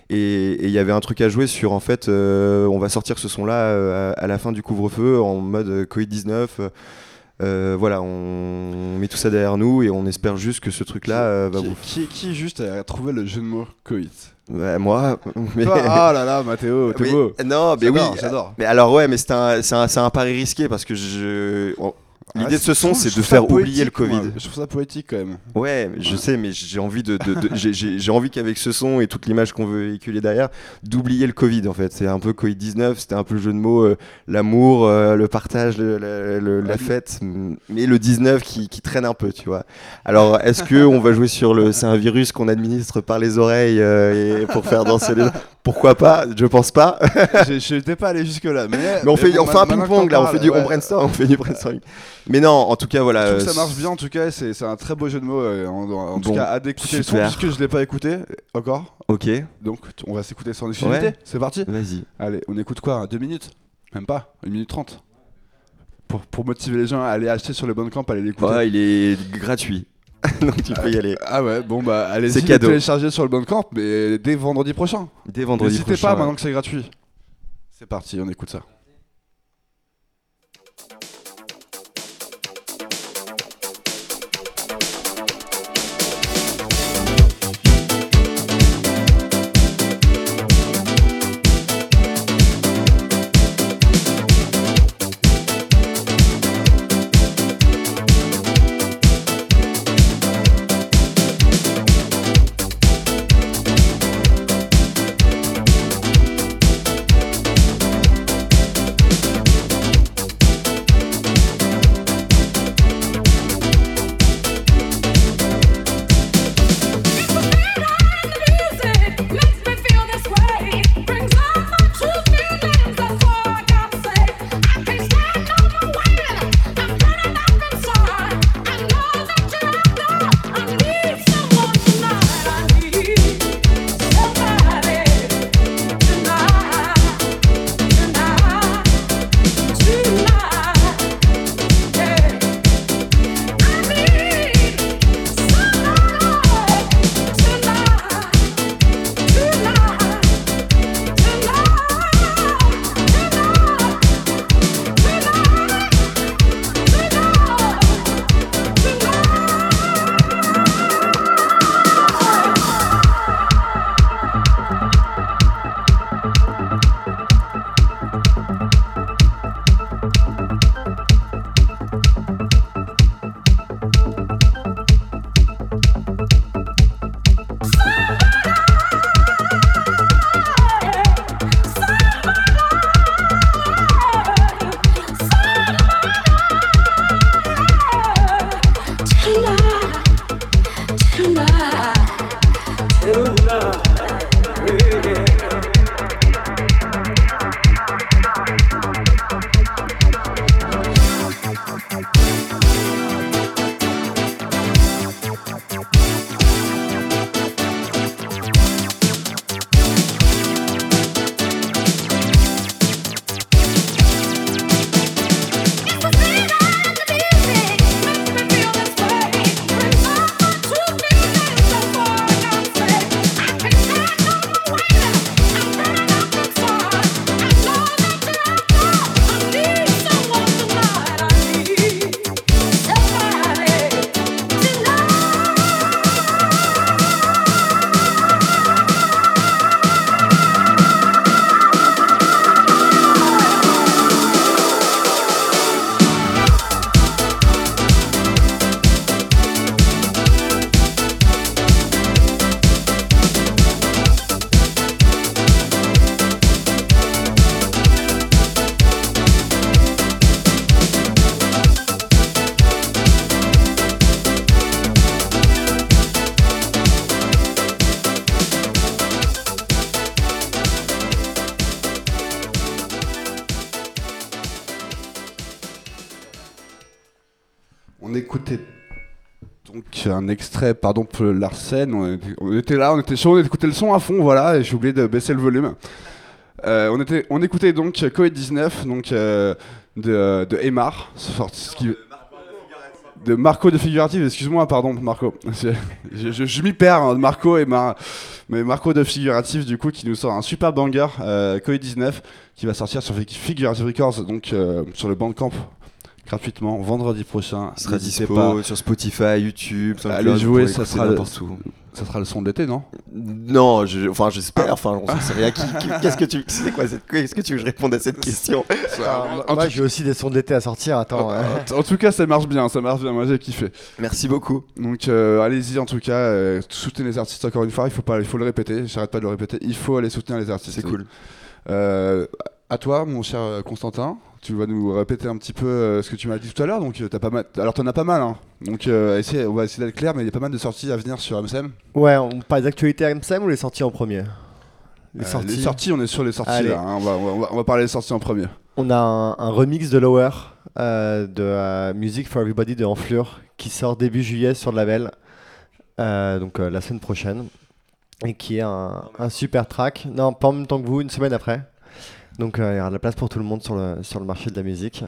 et il y avait un truc à jouer sur, en fait, euh, on va sortir ce son-là euh, à, à la fin du couvre-feu en mode euh, Covid-19. Euh, voilà, on met tout ça derrière nous et on espère juste que ce truc-là euh, va qui, vous. qui, qui juste a trouvé le jeu de mots Coït moi, mais. Ah là là, Mathéo, t'es Oui, beau. Non, mais oui, J'adore. Mais alors ouais, mais c'est un, un, c'est un pari risqué parce que je... L'idée Ah, de ce son, c'est de faire oublier le moi. Covid. Je trouve ça poétique quand même. Ouais, je sais, mais j'ai envie de, de- de- j'ai- j'ai j'ai envie qu'avec ce son et toute l'image qu'on veut véhiculer derrière, d'oublier le Covid en fait. C'est un peu Covid 19, c'était un peu le jeu de mots, euh, l'amour, euh, le partage, le- le- le- la fête, mais le 19 qui, qui traîne un peu, tu vois. Alors, est-ce que on va jouer sur le, c'est un virus qu'on administre par les oreilles euh, et pour faire danser les, pourquoi pas? Je pense pas. Je n'étais pas allé jusque là, mais. Mais on fait, bon, on fait un ping-pong là, on fait du on brainstorm, on fait du brainstorming. Mais non, en tout cas voilà. Je trouve que euh, ça marche bien en tout cas, c'est c'est un très beau jeu de mots. euh, En, en tout Bon, cas, à d'écouter le son puisque je l'ai pas écouté encore. Ok, Donc on va s'écouter sans. Ouais. C'est parti. vas-y. Allez, on écoute quoi Deux minutes? Même pas Une minute trente pour, pour motiver les gens à aller acheter sur le bon camp, à aller l'écouter. Ouais, il est gratuit. Donc tu peux y aller. Ah ouais, bon bah allez-y, C'est cadeau. télécharger sur le bon camp, mais dès vendredi prochain. Dès vendredi N'hésitez prochain. pas ouais. maintenant que c'est gratuit. C'est parti, on écoute ça. Pardon pour Larsen, on était, on était là, on était chaud, on écoutait le son à fond, voilà, et j'ai oublié de baisser le volume. Euh, on, était, on écoutait donc Covid-19, donc euh, de, de de Marco de Figurative, excuse-moi, pardon, Marco. je m'y perds, hein, Marco et Mar- mais Marco de Figurative, du coup, qui nous sort un super banger, euh, Covid-19, qui va sortir sur Figurative Records, donc euh, sur le Bandcamp, gratuitement, vendredi prochain. Il sera dispo pas. sur Spotify, YouTube, Allez jouer, ça sera le- n'importe où. Ça sera le son de l'été, non? Non, je, enfin j'espère, enfin on sait rien. Qui- qui- Qu'est-ce que tu, c'est quoi cette, qu'est-ce que tu veux que je réponde à cette question? Ah, en, moi, tout, j'ai aussi des sons d'été à sortir. Attends. hein. en tout cas, ça marche bien, ça marche bien. Moi, j'ai kiffé. Merci beaucoup. Donc, euh, allez-y. En tout cas, euh, soutenez les artistes. Encore une fois, il faut pas, il faut le répéter. J'arrête pas de le répéter. Il faut aller soutenir les artistes. C'est cool. Euh, à toi, mon cher euh, Constantin. Tu vas nous répéter un petit peu euh, ce que tu m'as dit tout à l'heure. Donc, euh, t'as pas mal. Alors, t'en as pas mal. Hein. Donc, euh, on va essayer d'être clair, mais il y a pas mal de sorties à venir sur MSM. Ouais, on parle des actualités MSM ou les sorties en premier? Les, Euh, sorties. les sorties, on est sur les sorties. Là, hein. on, va, on, va, on va parler des sorties en premier. On a un, un remix de Lower euh, de euh, Music for Everybody de Enflure qui sort début juillet sur le label, donc la semaine prochaine, et qui est un, un super track. Non, pas en même temps que vous, une semaine après. Donc euh, il y aura de la place pour tout le monde sur le, sur le marché de la musique.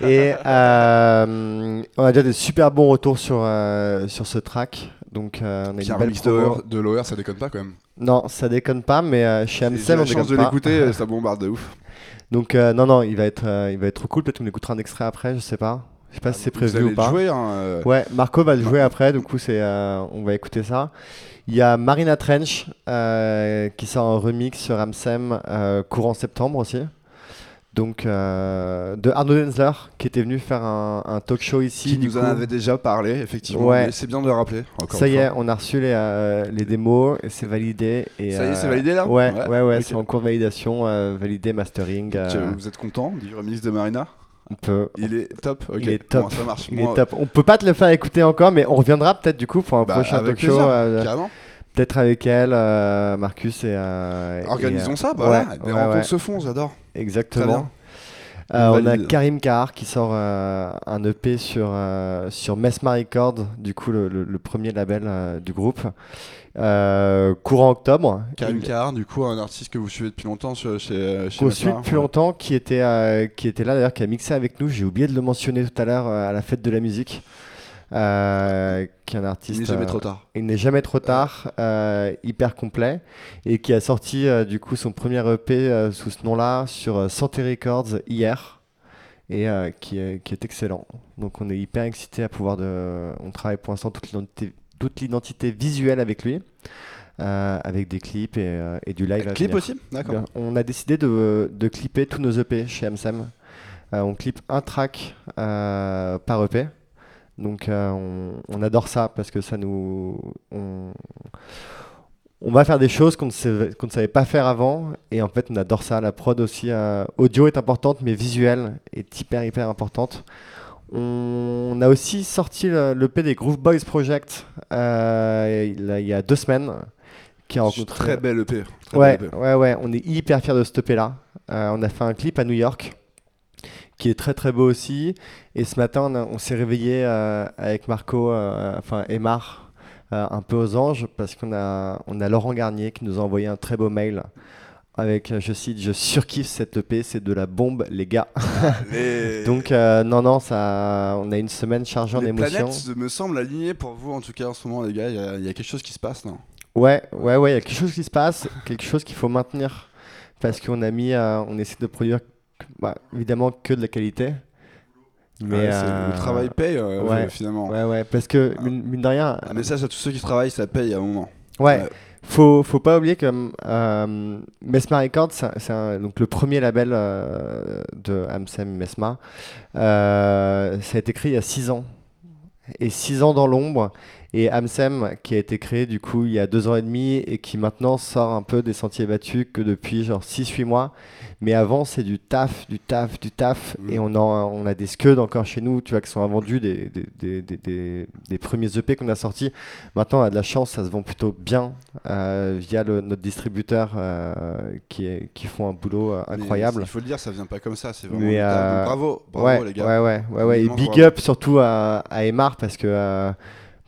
Et euh, on a déjà des super bons retours sur, euh, sur ce track. Donc on a une un belle de promo. Lower- de Lower, ça déconne pas quand même. Non, ça déconne pas, mais chez J'ai Amstel, la on chance déconne de pas. l'écouter, ça bombarde de ouf. Donc euh, non, non, il va être, euh, il va être cool. Peut-être qu'on écoutera un extrait après, je sais pas. Je sais pas si c'est Vous prévu allez ou le pas. jouer, hein, euh, Ouais, Marco va le jouer après, du coup c'est, on va écouter ça. Il y a Marina Trench euh, qui sort un remix sur Amsem euh, courant septembre aussi. Donc euh, de Arnaud Denzler qui était venu faire un, un talk show ici. qui du nous en avait déjà parlé, effectivement. Ouais. C'est bien de le rappeler. Encore Ça y est, on a reçu les, les démos et c'est validé. Et, Ça y est, c'est validé, là? Ouais, Ouais, ouais, c'est en cours de validation, validé, mastering. Donc, Vous êtes content du remix de Marina? On peut, Il est top Ok, Il est top. Bon, ça marche. Il Moi, est top. On peut pas te le faire écouter encore, mais on reviendra peut-être du coup pour un bah, prochain talk show. euh, peut-être avec elle, euh, Marcus et. euh, Organisons et, euh, ça, bah, ouais, ouais, rencontres ouais. se font, j'adore. Exactement. Euh, On a. Karim Kahar qui sort euh, un EP sur, euh, sur Mesma Records, du coup le, le- le premier label euh, du groupe, euh, courant octobre. Karim Il- Kahar, du coup, un artiste que vous suivez depuis longtemps sur- chez, chez qu'on suit depuis longtemps, qui était, euh, qui était là d'ailleurs, qui a mixé avec nous. J'ai oublié de le mentionner tout à l'heure euh, à la fête de la musique. Euh, qui est un artiste. Il n'est jamais euh, trop tard. Il n'est jamais trop tard, euh, hyper complet, et qui a sorti euh, du coup son premier EP euh, sous ce nom-là sur euh, Santé Records hier, et euh, qui, est, qui est excellent. Donc on est hyper excité à pouvoir de. On travaille pour l'instant toute l'identité, visuelle avec lui, euh, avec des clips et, euh, et du live. Clip aussi D'accord. On a décidé de, de clipper tous nos EP chez MSM. Euh, on clip un track euh, par EP. Donc euh, on, on adore ça parce que ça nous... On, on va faire des choses qu'on ne, savait- qu'on ne savait pas faire avant et en fait on adore ça. La prod aussi, euh, audio est importante mais visuelle est hyper hyper importante. On a aussi sorti le, l'EP des Groove Boys Project euh, il, y a- il y a deux semaines qui a rencontré Très belle EP. Très Ouais, EP. ouais, ouais, on est hyper fiers de ce EP là. Euh, on a fait un clip à New York qui est très très beau aussi. Et ce matin, on, s'est réveillé euh, avec Marco, euh, enfin Emar, euh, un peu aux anges parce qu'on a, on a Laurent Garnier qui nous a envoyé un très beau mail avec, je cite, je surkiffe cette EP, c'est de la bombe, les gars. Donc, euh, non, non, ça, on a une semaine chargée en les émotions. planètes me semblent alignées pour vous en tout cas en ce moment les gars. Il y, a- il y a quelque chose qui se passe non? Ouais, ouais, ouais, il y a quelque chose qui se passe, quelque chose qu'il faut maintenir. Parce qu'on a mis, euh, on essaie de produire bah, évidemment que de la qualité. Mais Ouais, c'est- euh, Le travail paye euh, ouais. finalement. Ouais, ouais, parce que mine, mine de rien, Un message à tous ceux qui travaillent, ça paye à un moment. ouais, Ouais. faut, faut pas oublier que euh, Mesma Records, c'est donc le premier label de Amsem Mesma. Ça a été créé il y a 6 ans. Et 6 ans dans l'ombre. Et Amsem, qui a été créé du coup il y a deux ans et demi et qui maintenant sort un peu des sentiers battus que depuis genre 6-8 mois. Mais avant, c'est du taf, du taf, du taf. Mm. Et on a, on a des scuds encore chez nous, tu vois, qui sont vendus, des, des, des, des, des- des premiers EP qu'on a sortis. Maintenant, on a de la chance, ça se vend plutôt bien euh, via le- notre distributeur euh, qui, est, qui font un boulot euh, incroyable. Il faut le dire, ça vient pas comme ça. C'est vraiment. Mais, bravo, bravo ouais, les gars. Ouais, ouais, ouais, ouais. Et big bravo. up surtout à, à Emar parce que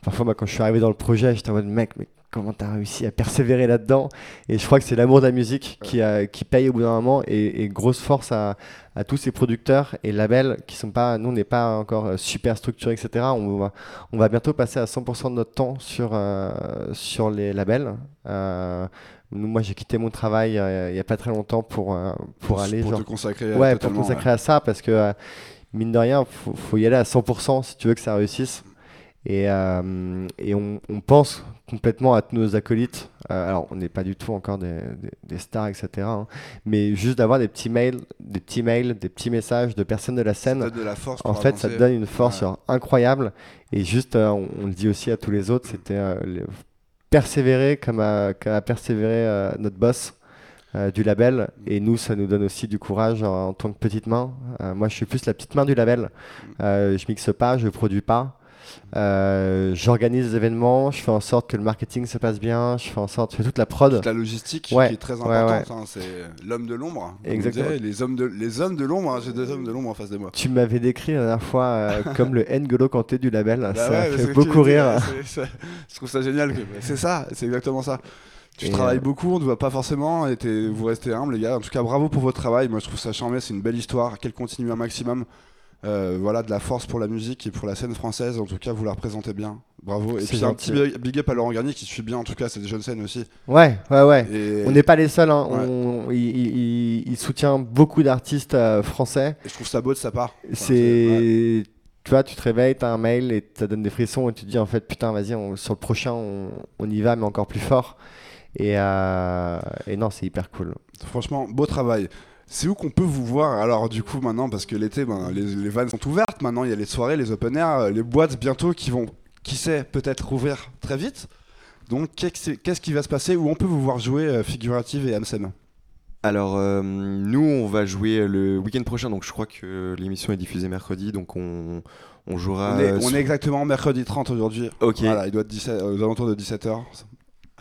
parfois, moi, quand je suis arrivé dans le projet, j'étais en mode mec, mais comment t'as réussi à persévérer là-dedans? Et je crois que c'est l'amour de la musique qui, a- qui paye au bout d'un moment et, et grosse force à, à tous ces producteurs et labels qui sont pas, nous, on n'est pas encore euh, super structurés, etc. On va, on va bientôt passer à 100% de notre temps sur, euh, sur les labels. Euh, moi, j'ai quitté mon travail euh, il n'y a pas très longtemps pour, euh, pour, aller pour genre, te consacrer euh, Ouais, pour consacrer à ça, parce que euh, mine de rien, faut, faut y aller à 100% si tu veux que ça réussisse. Et, euh, et on, on pense complètement à nos acolytes. Euh, alors, on n'est pas du tout encore des, des- des stars, etc. hein, mais juste d'avoir des petits mails, des petits mails, des petits messages de personnes de la Ça scène. donne de la force. En fait, ça te donne une force Ouais. genre, incroyable. Et juste, euh, on, on le dit aussi à tous les autres, c'était euh, persévérer comme a, comme a persévéré euh, notre boss euh, du label. Et nous, ça nous donne aussi du courage euh, en tant que petite main. Euh, moi, je suis plus la petite main du label. Euh, je mixe pas, je produis pas. Euh, J'organise des événements, je fais en sorte que le marketing se passe bien, je fais en sorte, je fais toute la prod. Toute la logistique Ouais, qui est très ouais, importante. hein, c'est l'homme de l'ombre. on Exactement. disait, Les hommes de, les hommes de l'ombre. hein, J'ai deux hommes de l'ombre en face de moi. Tu m'avais décrit la dernière fois euh, comme le N'Golo Kanté du label. Bah ça fait beaucoup dis, rire. Je trouve ça génial. que- C'est ça, c'est exactement ça. Tu Et, travailles euh, beaucoup, on ne voit pas forcément, et vous restez humble, les gars. En tout cas, bravo pour votre travail. Moi, je trouve ça charmé, c'est une belle histoire. Qu'elle continue un maximum. Euh, voilà, de la force pour la musique et pour la scène française. En tout cas, vous la représentez bien. Bravo. Et puis, un petit big- up à Laurent Garnier qui suit bien. En tout cas, c'est des jeunes scènes aussi. Ouais, ouais, ouais. Et, On n'est pas les seuls. hein. Ouais. On- il, il- il- il soutient beaucoup d'artistes euh, français. et je trouve ça beau de sa part. Enfin, ouais. c'est. Tu vois, tu te réveilles, t'as un mail et ça donne des frissons et tu te dis en fait, putain, vas-y, on- sur le prochain, on, on y va, mais encore plus fort. Et, euh, et non, c'est hyper cool. Franchement, beau travail. C'est où qu'on peut vous voir alors du coup maintenant parce que l'été, ben, les, les vannes sont ouvertes. Maintenant, il y a les soirées, les open air, euh, les boîtes bientôt qui vont, qui sait, peut-être rouvrir très vite. Donc, qu'est-ce qui va se passer? Où on peut vous voir jouer euh, Figurative et Amsem Alors, euh, nous, on va jouer le week-end prochain, donc je crois que l'émission est diffusée mercredi, donc on, on jouera. on, est, euh, on sur- est exactement mercredi 30 aujourd'hui. Ok. Voilà, il doit être 17, aux alentours de 17h.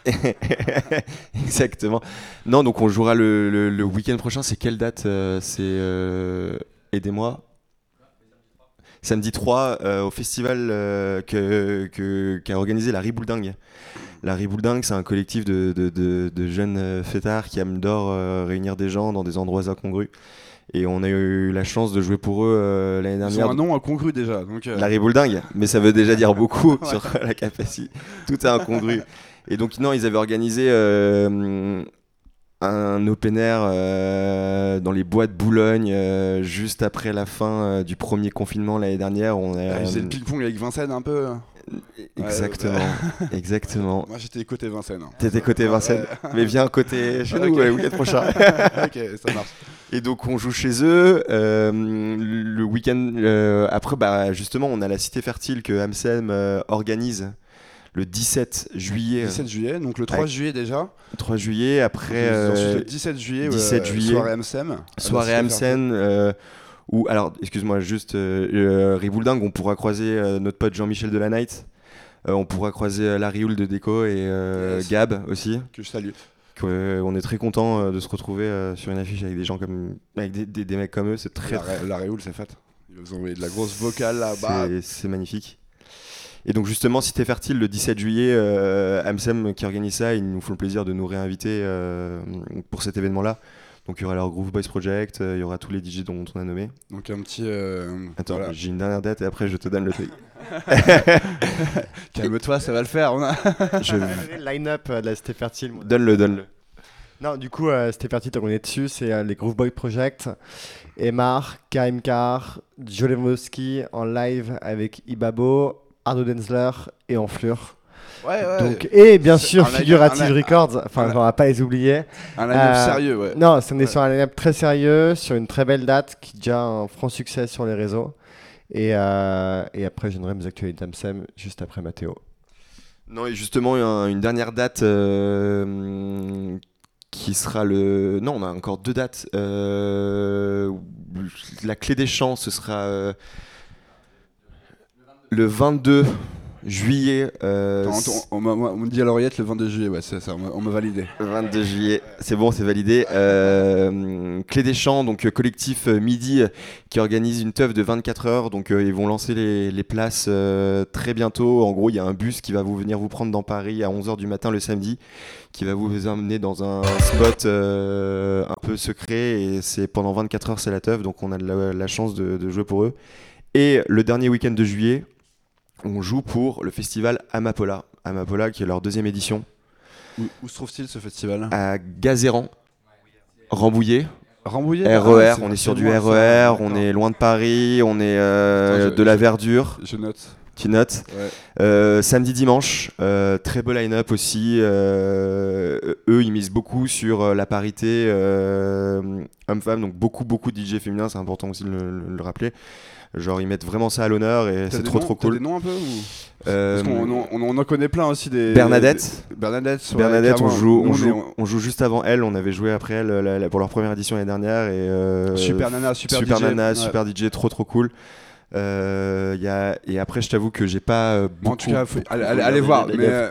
Exactement. Non, donc on jouera le, le- le week-end prochain. C'est quelle date euh, C'est. euh, Aidez-moi. Samedi 3, euh, au festival euh, que- que- qu'a organisé la Ribouldingue. La Ribouldingue, c'est un collectif de, de- de- de jeunes euh, fêtards qui adorent euh, réunir des gens dans des endroits incongrus. Et on a eu la chance de jouer pour eux euh, l'année dernière. un nom incongru déjà. Donc, euh, La Ribouldingue, mais ça veut déjà dire beaucoup Ouais. sur la capacité. Tout est incongru. Et donc, non, ils avaient organisé euh, un open air euh, dans les bois de Boulogne euh, juste après la fin euh, du premier confinement l'année dernière. On a, ah, ils faisaient le ping-pong avec Vincennes un peu. exactement, exactement. Moi j'étais côté Vincennes. hein. T'étais côté Vincennes, mais viens côté chez nous Ok. ouais, le week-end prochain. ok, ça marche. Et donc on joue chez eux. le week-end après, bah, justement, on a la Cité Fertile que Amsem organise le 17 juillet. 17 juillet, donc le 3 Avec- juillet déjà. 3 juillet, après euh, le 17 juillet, 17 euh, juillet. soirée Amsem. soirée Amsen, euh, où, alors, excuse-moi, juste, euh, euh, on pourra croiser euh, notre pote Jean-Michel de la Night, Euh, on pourra croiser Larry Houle de Déco et Yes. Gab aussi. que je salue. Que, on est très content de se retrouver sur une affiche avec des gens comme, avec des, des- des mecs comme eux, c'est très, La, Ré- la Réoul, c'est faite. Ils vous ont envoyé de la grosse vocale là-bas. C'est magnifique. Et donc justement, Cité Fertile, le 17 juillet, euh, Amsem qui organise ça, ils nous font le plaisir de nous réinviter euh, pour cet événement-là. Donc il y aura leur Groove Boys Project, euh, il y aura tous les DJ dont on a nommé. Donc un petit. euh, Attends, voilà. j'ai une dernière date et après je te donne le truc. Calme-toi, ça va le faire. On a... Je... Le line-up de la Cité Fertile. Donne-le, donne-le. Non, du coup, euh, Cité Fertile, tant qu'on est dessus, c'est euh, les Groove Boy Project, Emar, KM Car, Jolewski en live avec Ibabo, Arnaud Denzler et Enflure. Ouais, ouais. Donc, et bien sûr, Figurative un- Records, enfin, on va pas les oublier. un line-up euh, sérieux, ouais. Non, c'est- on est Ouais. sur un line-up très sérieux, sur une très belle date qui est déjà un franc succès sur les réseaux. Et, euh, et après, je donnerai mes actualités d'Amsem juste après Mathéo. Non, et justement, un- une dernière date euh, qui sera le. Non, on a encore deux dates. Euh, la clé des champs, ce sera euh, le 22 juillet. euh, Attends, on, me dit à l'oreillette le 22 juillet, ouais, c'est ça, on m'a- validé. 22 juillet, c'est bon, c'est validé. Euh, Clé des Champs, donc euh, collectif euh, Midi qui organise une teuf de 24 heures. Donc euh, ils vont lancer les, les places euh, très bientôt. En gros, il y a un bus qui va vous venir vous prendre dans Paris à 11h du matin le samedi, qui va vous emmener dans un spot euh, un peu secret. Et c'est pendant 24 heures, c'est la teuf. Donc on a de la, la chance de, de jouer pour eux. Et le dernier week-end de juillet, on joue pour le festival Amapola. Amapola qui est leur deuxième édition Où, où se trouve-t-il ce festival? À Gazéran, Rambouillet, Rambouillet RER, Ah, c'est- on est sur du ça. RER, on D'accord. est loin de Paris, on est euh, Attends, je- de la je- verdure, Je note. tu notes. Ouais. Euh, samedi, dimanche, euh, très beau line-up aussi. eux, ils misent beaucoup sur la parité homme-femme, donc beaucoup, beaucoup de DJ féminins, c'est important aussi de le, le- le rappeler. Genre, ils mettent vraiment ça à l'honneur et c'est trop, noms- trop t'as cool. des noms un peu ou... Euh, Parce on, on- on en connaît plein aussi des. Bernadette. des- Bernadette, ouais, Bernadette, on joue, on, joue, on joue juste avant elle. On avait joué après elle la- la- pour leur première édition l'année dernière. Et, euh, Super Nana, Super, super DJ. Nana, Ouais. super DJ, trop trop cool. Euh, y a, et après, je t'avoue que j'ai pas. euh, Bon, en beaucoup, tout cas, faut- beaucoup allez, allez, allez regardé voir. Mais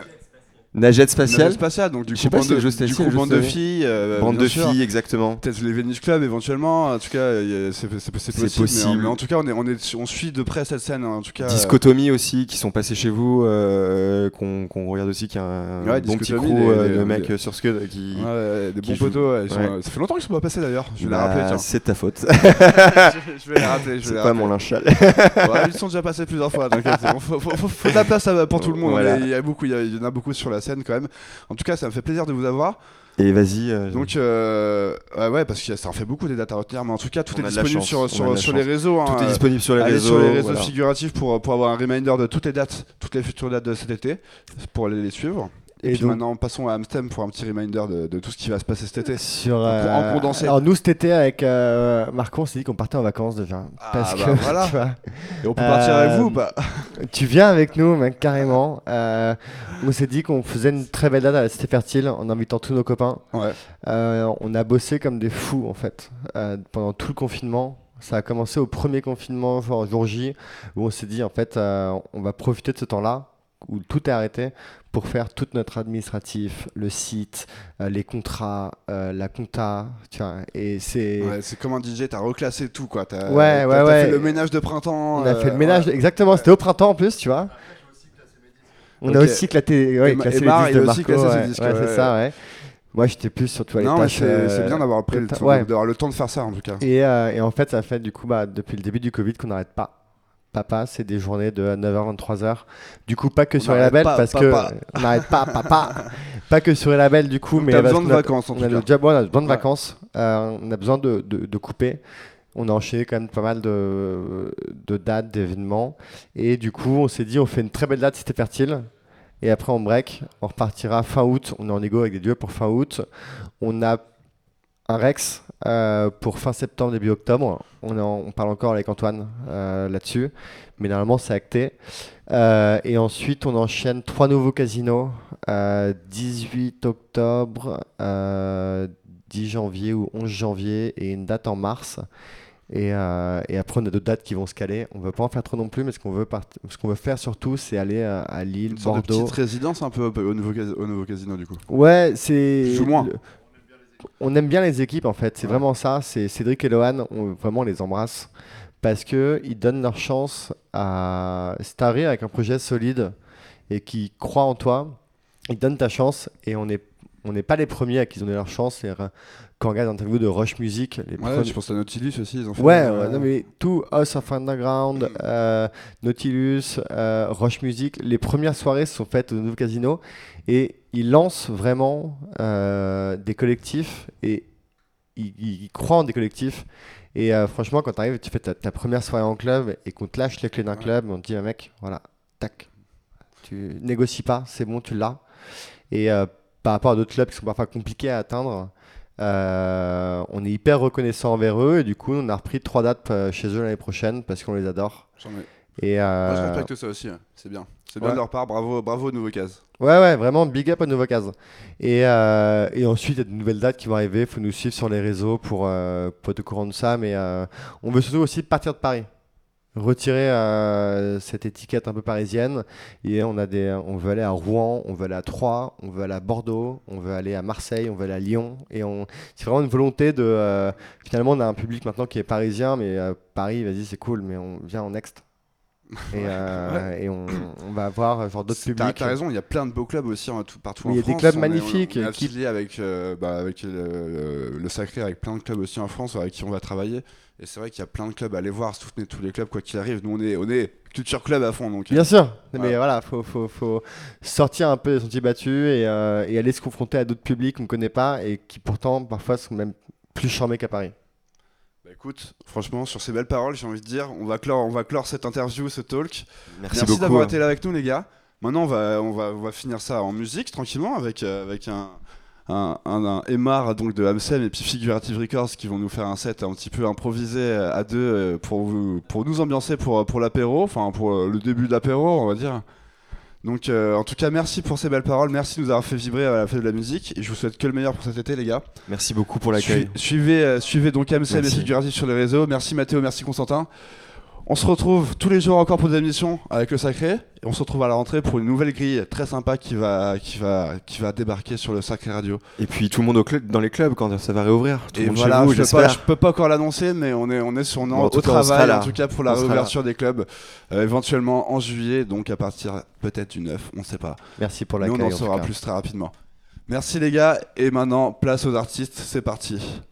les- euh, Nagette spatiale, spatiale, donc du Je coup, bande si c'est de, le jeu du coup, bande de filles. euh, bande de sûr. filles, exactement. Peut-être les Venus Club éventuellement, en tout cas, c'est possible. mais- en tout cas, on, est, on, est, on suit de près cette scène. En tout cas, Discotomie aussi, qui sont passés chez vous, euh, qu'on regarde aussi, qui a un Ouais, bon petit crew euh, de mecs sur Scud qui. Ouais, des qui bons ouais, Ouais. Ça fait longtemps qu'ils sont pas passés d'ailleurs. Je vais les Bah, rappeler. C'est ta faute. je vais les rappeler. C'est pas mon linchal. Ils sont déjà passés plusieurs fois. t'inquiète, faut, de la place pour tout le monde. A- il y en a beaucoup sur la scène quand même. En tout cas, ça me fait plaisir de vous avoir. Et vas-y. euh, Donc, euh, ouais, ouais, parce que ça en fait beaucoup des dates à retenir. Mais en tout cas, tout est disponible sur, les réseaux. hein. tout est disponible sur les Allez réseaux. sur les réseaux voilà. figuratifs pour, pour avoir un reminder de toutes les dates, toutes les futures dates de cet été, pour aller les suivre. Et, Et puis donc- maintenant, passons à Amstem pour un petit reminder de, de tout ce qui va se passer cet été. Sur, En euh, condensé. Alors nous cet été avec euh, Marco on s'est dit qu'on partait en vacances déjà. Ah, parce bah que voilà. tu, vois, Et on peut partir avec vous ou pas tu viens avec nous mec carrément. Euh, on s'est dit qu'on faisait une très belle date à la Cité Fertile en invitant tous nos copains. Ouais. On a bossé comme des fous en fait pendant tout le confinement. Ça a commencé au premier confinement, genre jour J, où on s'est dit en fait on va profiter de ce temps-là où tout est arrêté pour faire tout notre administratif, le site, euh, les contrats, euh, la compta, tu vois. Et c'est Ouais, c'est comme un DJ, t'as reclassé tout quoi. T'as, Ouais, ouais, ouais. fait le ménage de printemps. on a fait euh, le ménage, ouais. exactement. C'était au printemps en plus, tu vois. On a aussi classé, ouais, Et classé et les disques de a aussi Marco. classé ouais, disques, ouais, c'est ça, ouais. Moi, j'étais plus sur toi les Non, tâches. c'est, c'est euh, bien d'avoir pris le compta- temps, ouais. d'avoir le temps de faire ça en tout cas. Et, euh, et en fait, ça fait du coup, bah, depuis le début du Covid, qu'on n'arrête pas. Papa, c'est des journées de 9h, 23h. Du coup, pas que On sur les n'arrête labels, pas, parce papa. que on n'arrite pas, papa. pas que sur les labels, du coup, Donc mais t'as parce besoin de a- vacances en on tout a, cas. on a besoin de vacances. On a besoin de, de- de couper. On a enchaîné quand même pas mal de, de dates, d'événements. Et du coup, on s'est dit, on fait une très belle date, c'était fertile. Et après, on break. On repartira fin août. On est en égo avec des dieux pour fin août. On a un Rex euh, pour fin septembre, début octobre. On, est en- on parle encore avec Antoine euh, là-dessus. Mais normalement, c'est acté. Euh, et ensuite, on enchaîne trois nouveaux casinos. euh, 18 octobre, euh, 10 janvier ou 11 janvier et une date en mars. Et, et après, on a d'autres dates qui vont se caler. On ne veut pas en faire trop non plus, mais ce qu'on veut, part- ce qu'on veut faire surtout, c'est aller à Lille, Une Bordeaux. petite résidence un peu au au nouveau, cas- au nouveau casino du coup. Ouais, c'est. Moins. le- On aime bien les équipes en fait, c'est Ouais. vraiment ça. C'est Cédric et Lohan, on vraiment on les embrasse parce que ils donnent leur chance à. Si t'arrives avec un projet solide et qui croit en toi, ils donnent ta chance et on n'est on n'est pas les premiers à qui ils ont donné leur chance. Quand on regarde l'interview de Rush Music, les Ouais, premiers- je pense à Nautilus aussi, ils ont fait. Ouais, euh, ouais, non, mais tout House of Underground, euh, Nautilus, euh, Roche Music, les premières soirées se sont faites au nouveau casino et ils lancent vraiment euh, des collectifs et ils, croient en des collectifs. Et euh, franchement, quand tu arrives, tu fais ta, ta première soirée en club et qu'on te lâche les clés d'un Ouais. club, on te dit, ah, mec, voilà, tac, tu négocies pas, c'est bon, tu l'as. Et par rapport à d'autres clubs qui sont parfois compliqués à atteindre, euh, on est hyper reconnaissant envers eux et du coup on a repris trois dates euh, chez eux l'année prochaine parce qu'on les adore. Et Moi, je euh, respecte ça aussi, ouais. c'est bien. C'est bien Ouais. de leur part, bravo, bravo Nouveau Case. Ouais, ouais, vraiment big up à Nouveau Case. Et, euh, et ensuite, il y a de nouvelles dates qui vont arriver. Il faut nous suivre sur les réseaux pour, euh, pour être au courant de ça. Mais euh, on veut surtout aussi partir de Paris. Retirer euh, cette étiquette un peu parisienne. Et on, a des, on veut aller à Rouen, on veut aller à Troyes, on veut aller à Bordeaux, on veut aller à Marseille, on veut aller à Lyon. Et on, c'est vraiment une volonté de. euh, finalement, on a un public maintenant qui est parisien, mais euh, Paris, vas-y, c'est cool, mais on vient en next. Et, euh, et on, on va avoir genre d'autres publics. t'as raison, il y a plein de beaux clubs aussi hein, tout- partout en il y a des France. clubs On est- magnifiques On est, qui- avec, euh, bah, avec le, le Sacré, avec plein de clubs aussi en France avec qui on va travailler. Et c'est vrai qu'il y a plein de clubs à aller voir, soutenez tous les clubs quoi qu'il arrive. Nous on est, on est culture club à fond donc. Bien sûr, mais voilà, faut, faut, faut sortir un peu des sentiers battus et, euh, et aller se confronter à d'autres publics qu'on ne connaît pas et qui pourtant parfois sont même plus charmés qu'à Paris. Bah, écoute, franchement sur ces belles paroles, j'ai envie de dire, on va clore, on va clore cette interview, ce talk. Merci, Merci d'avoir été là avec nous les gars. Maintenant on va, on va, on va finir ça en musique tranquillement avec, euh, avec un, un, un, un Emar donc de Amsem et puis Figurative Records qui vont nous faire un set un petit peu improvisé euh, à deux euh, pour, vous, pour nous ambiancer pour, pour l'apéro, enfin pour euh, le début de l'apéro on va dire. Donc euh, en tout cas merci pour ces belles paroles, merci de nous avoir fait vibrer à la fête de la musique et je vous souhaite que le meilleur pour cet été les gars. Merci beaucoup pour l'accueil. Sui- Suivez, euh, suivez donc Amsem et. Figurative sur les réseaux. Merci Mathéo, merci Constantin. On se retrouve tous les jours encore pour des émissions avec le Sacré. Et on se retrouve à la rentrée pour une nouvelle grille très sympa qui va, qui va, qui va débarquer sur le Sacré Radio. Et puis tout le monde au club, dans les clubs quand ça va réouvrir. Tout et monde voilà, chez vous, je, peux pas, je peux pas encore l'annoncer, mais on est, on est sur, on est Bon, en au travail, en tout cas pour la On réouverture des clubs, euh, éventuellement en juillet, donc à partir peut-être du 9, on sait pas. Merci pour Mais l'accueil. on en saura plus très rapidement. Merci les gars, et maintenant place aux artistes, c'est parti.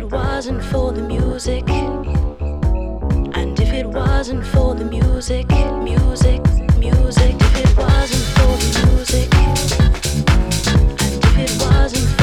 It wasn't for the music, and if it wasn't for the music, music, music, if it wasn't for the music, and if it wasn't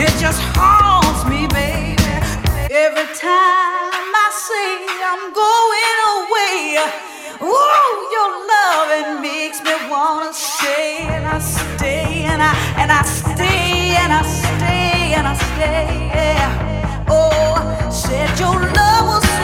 it just haunts me, baby. Every time I say I'm going away, oh, your love it makes me wanna stay and I stay and I and I stay and I stay and I stay. Yeah. Oh, said your love was.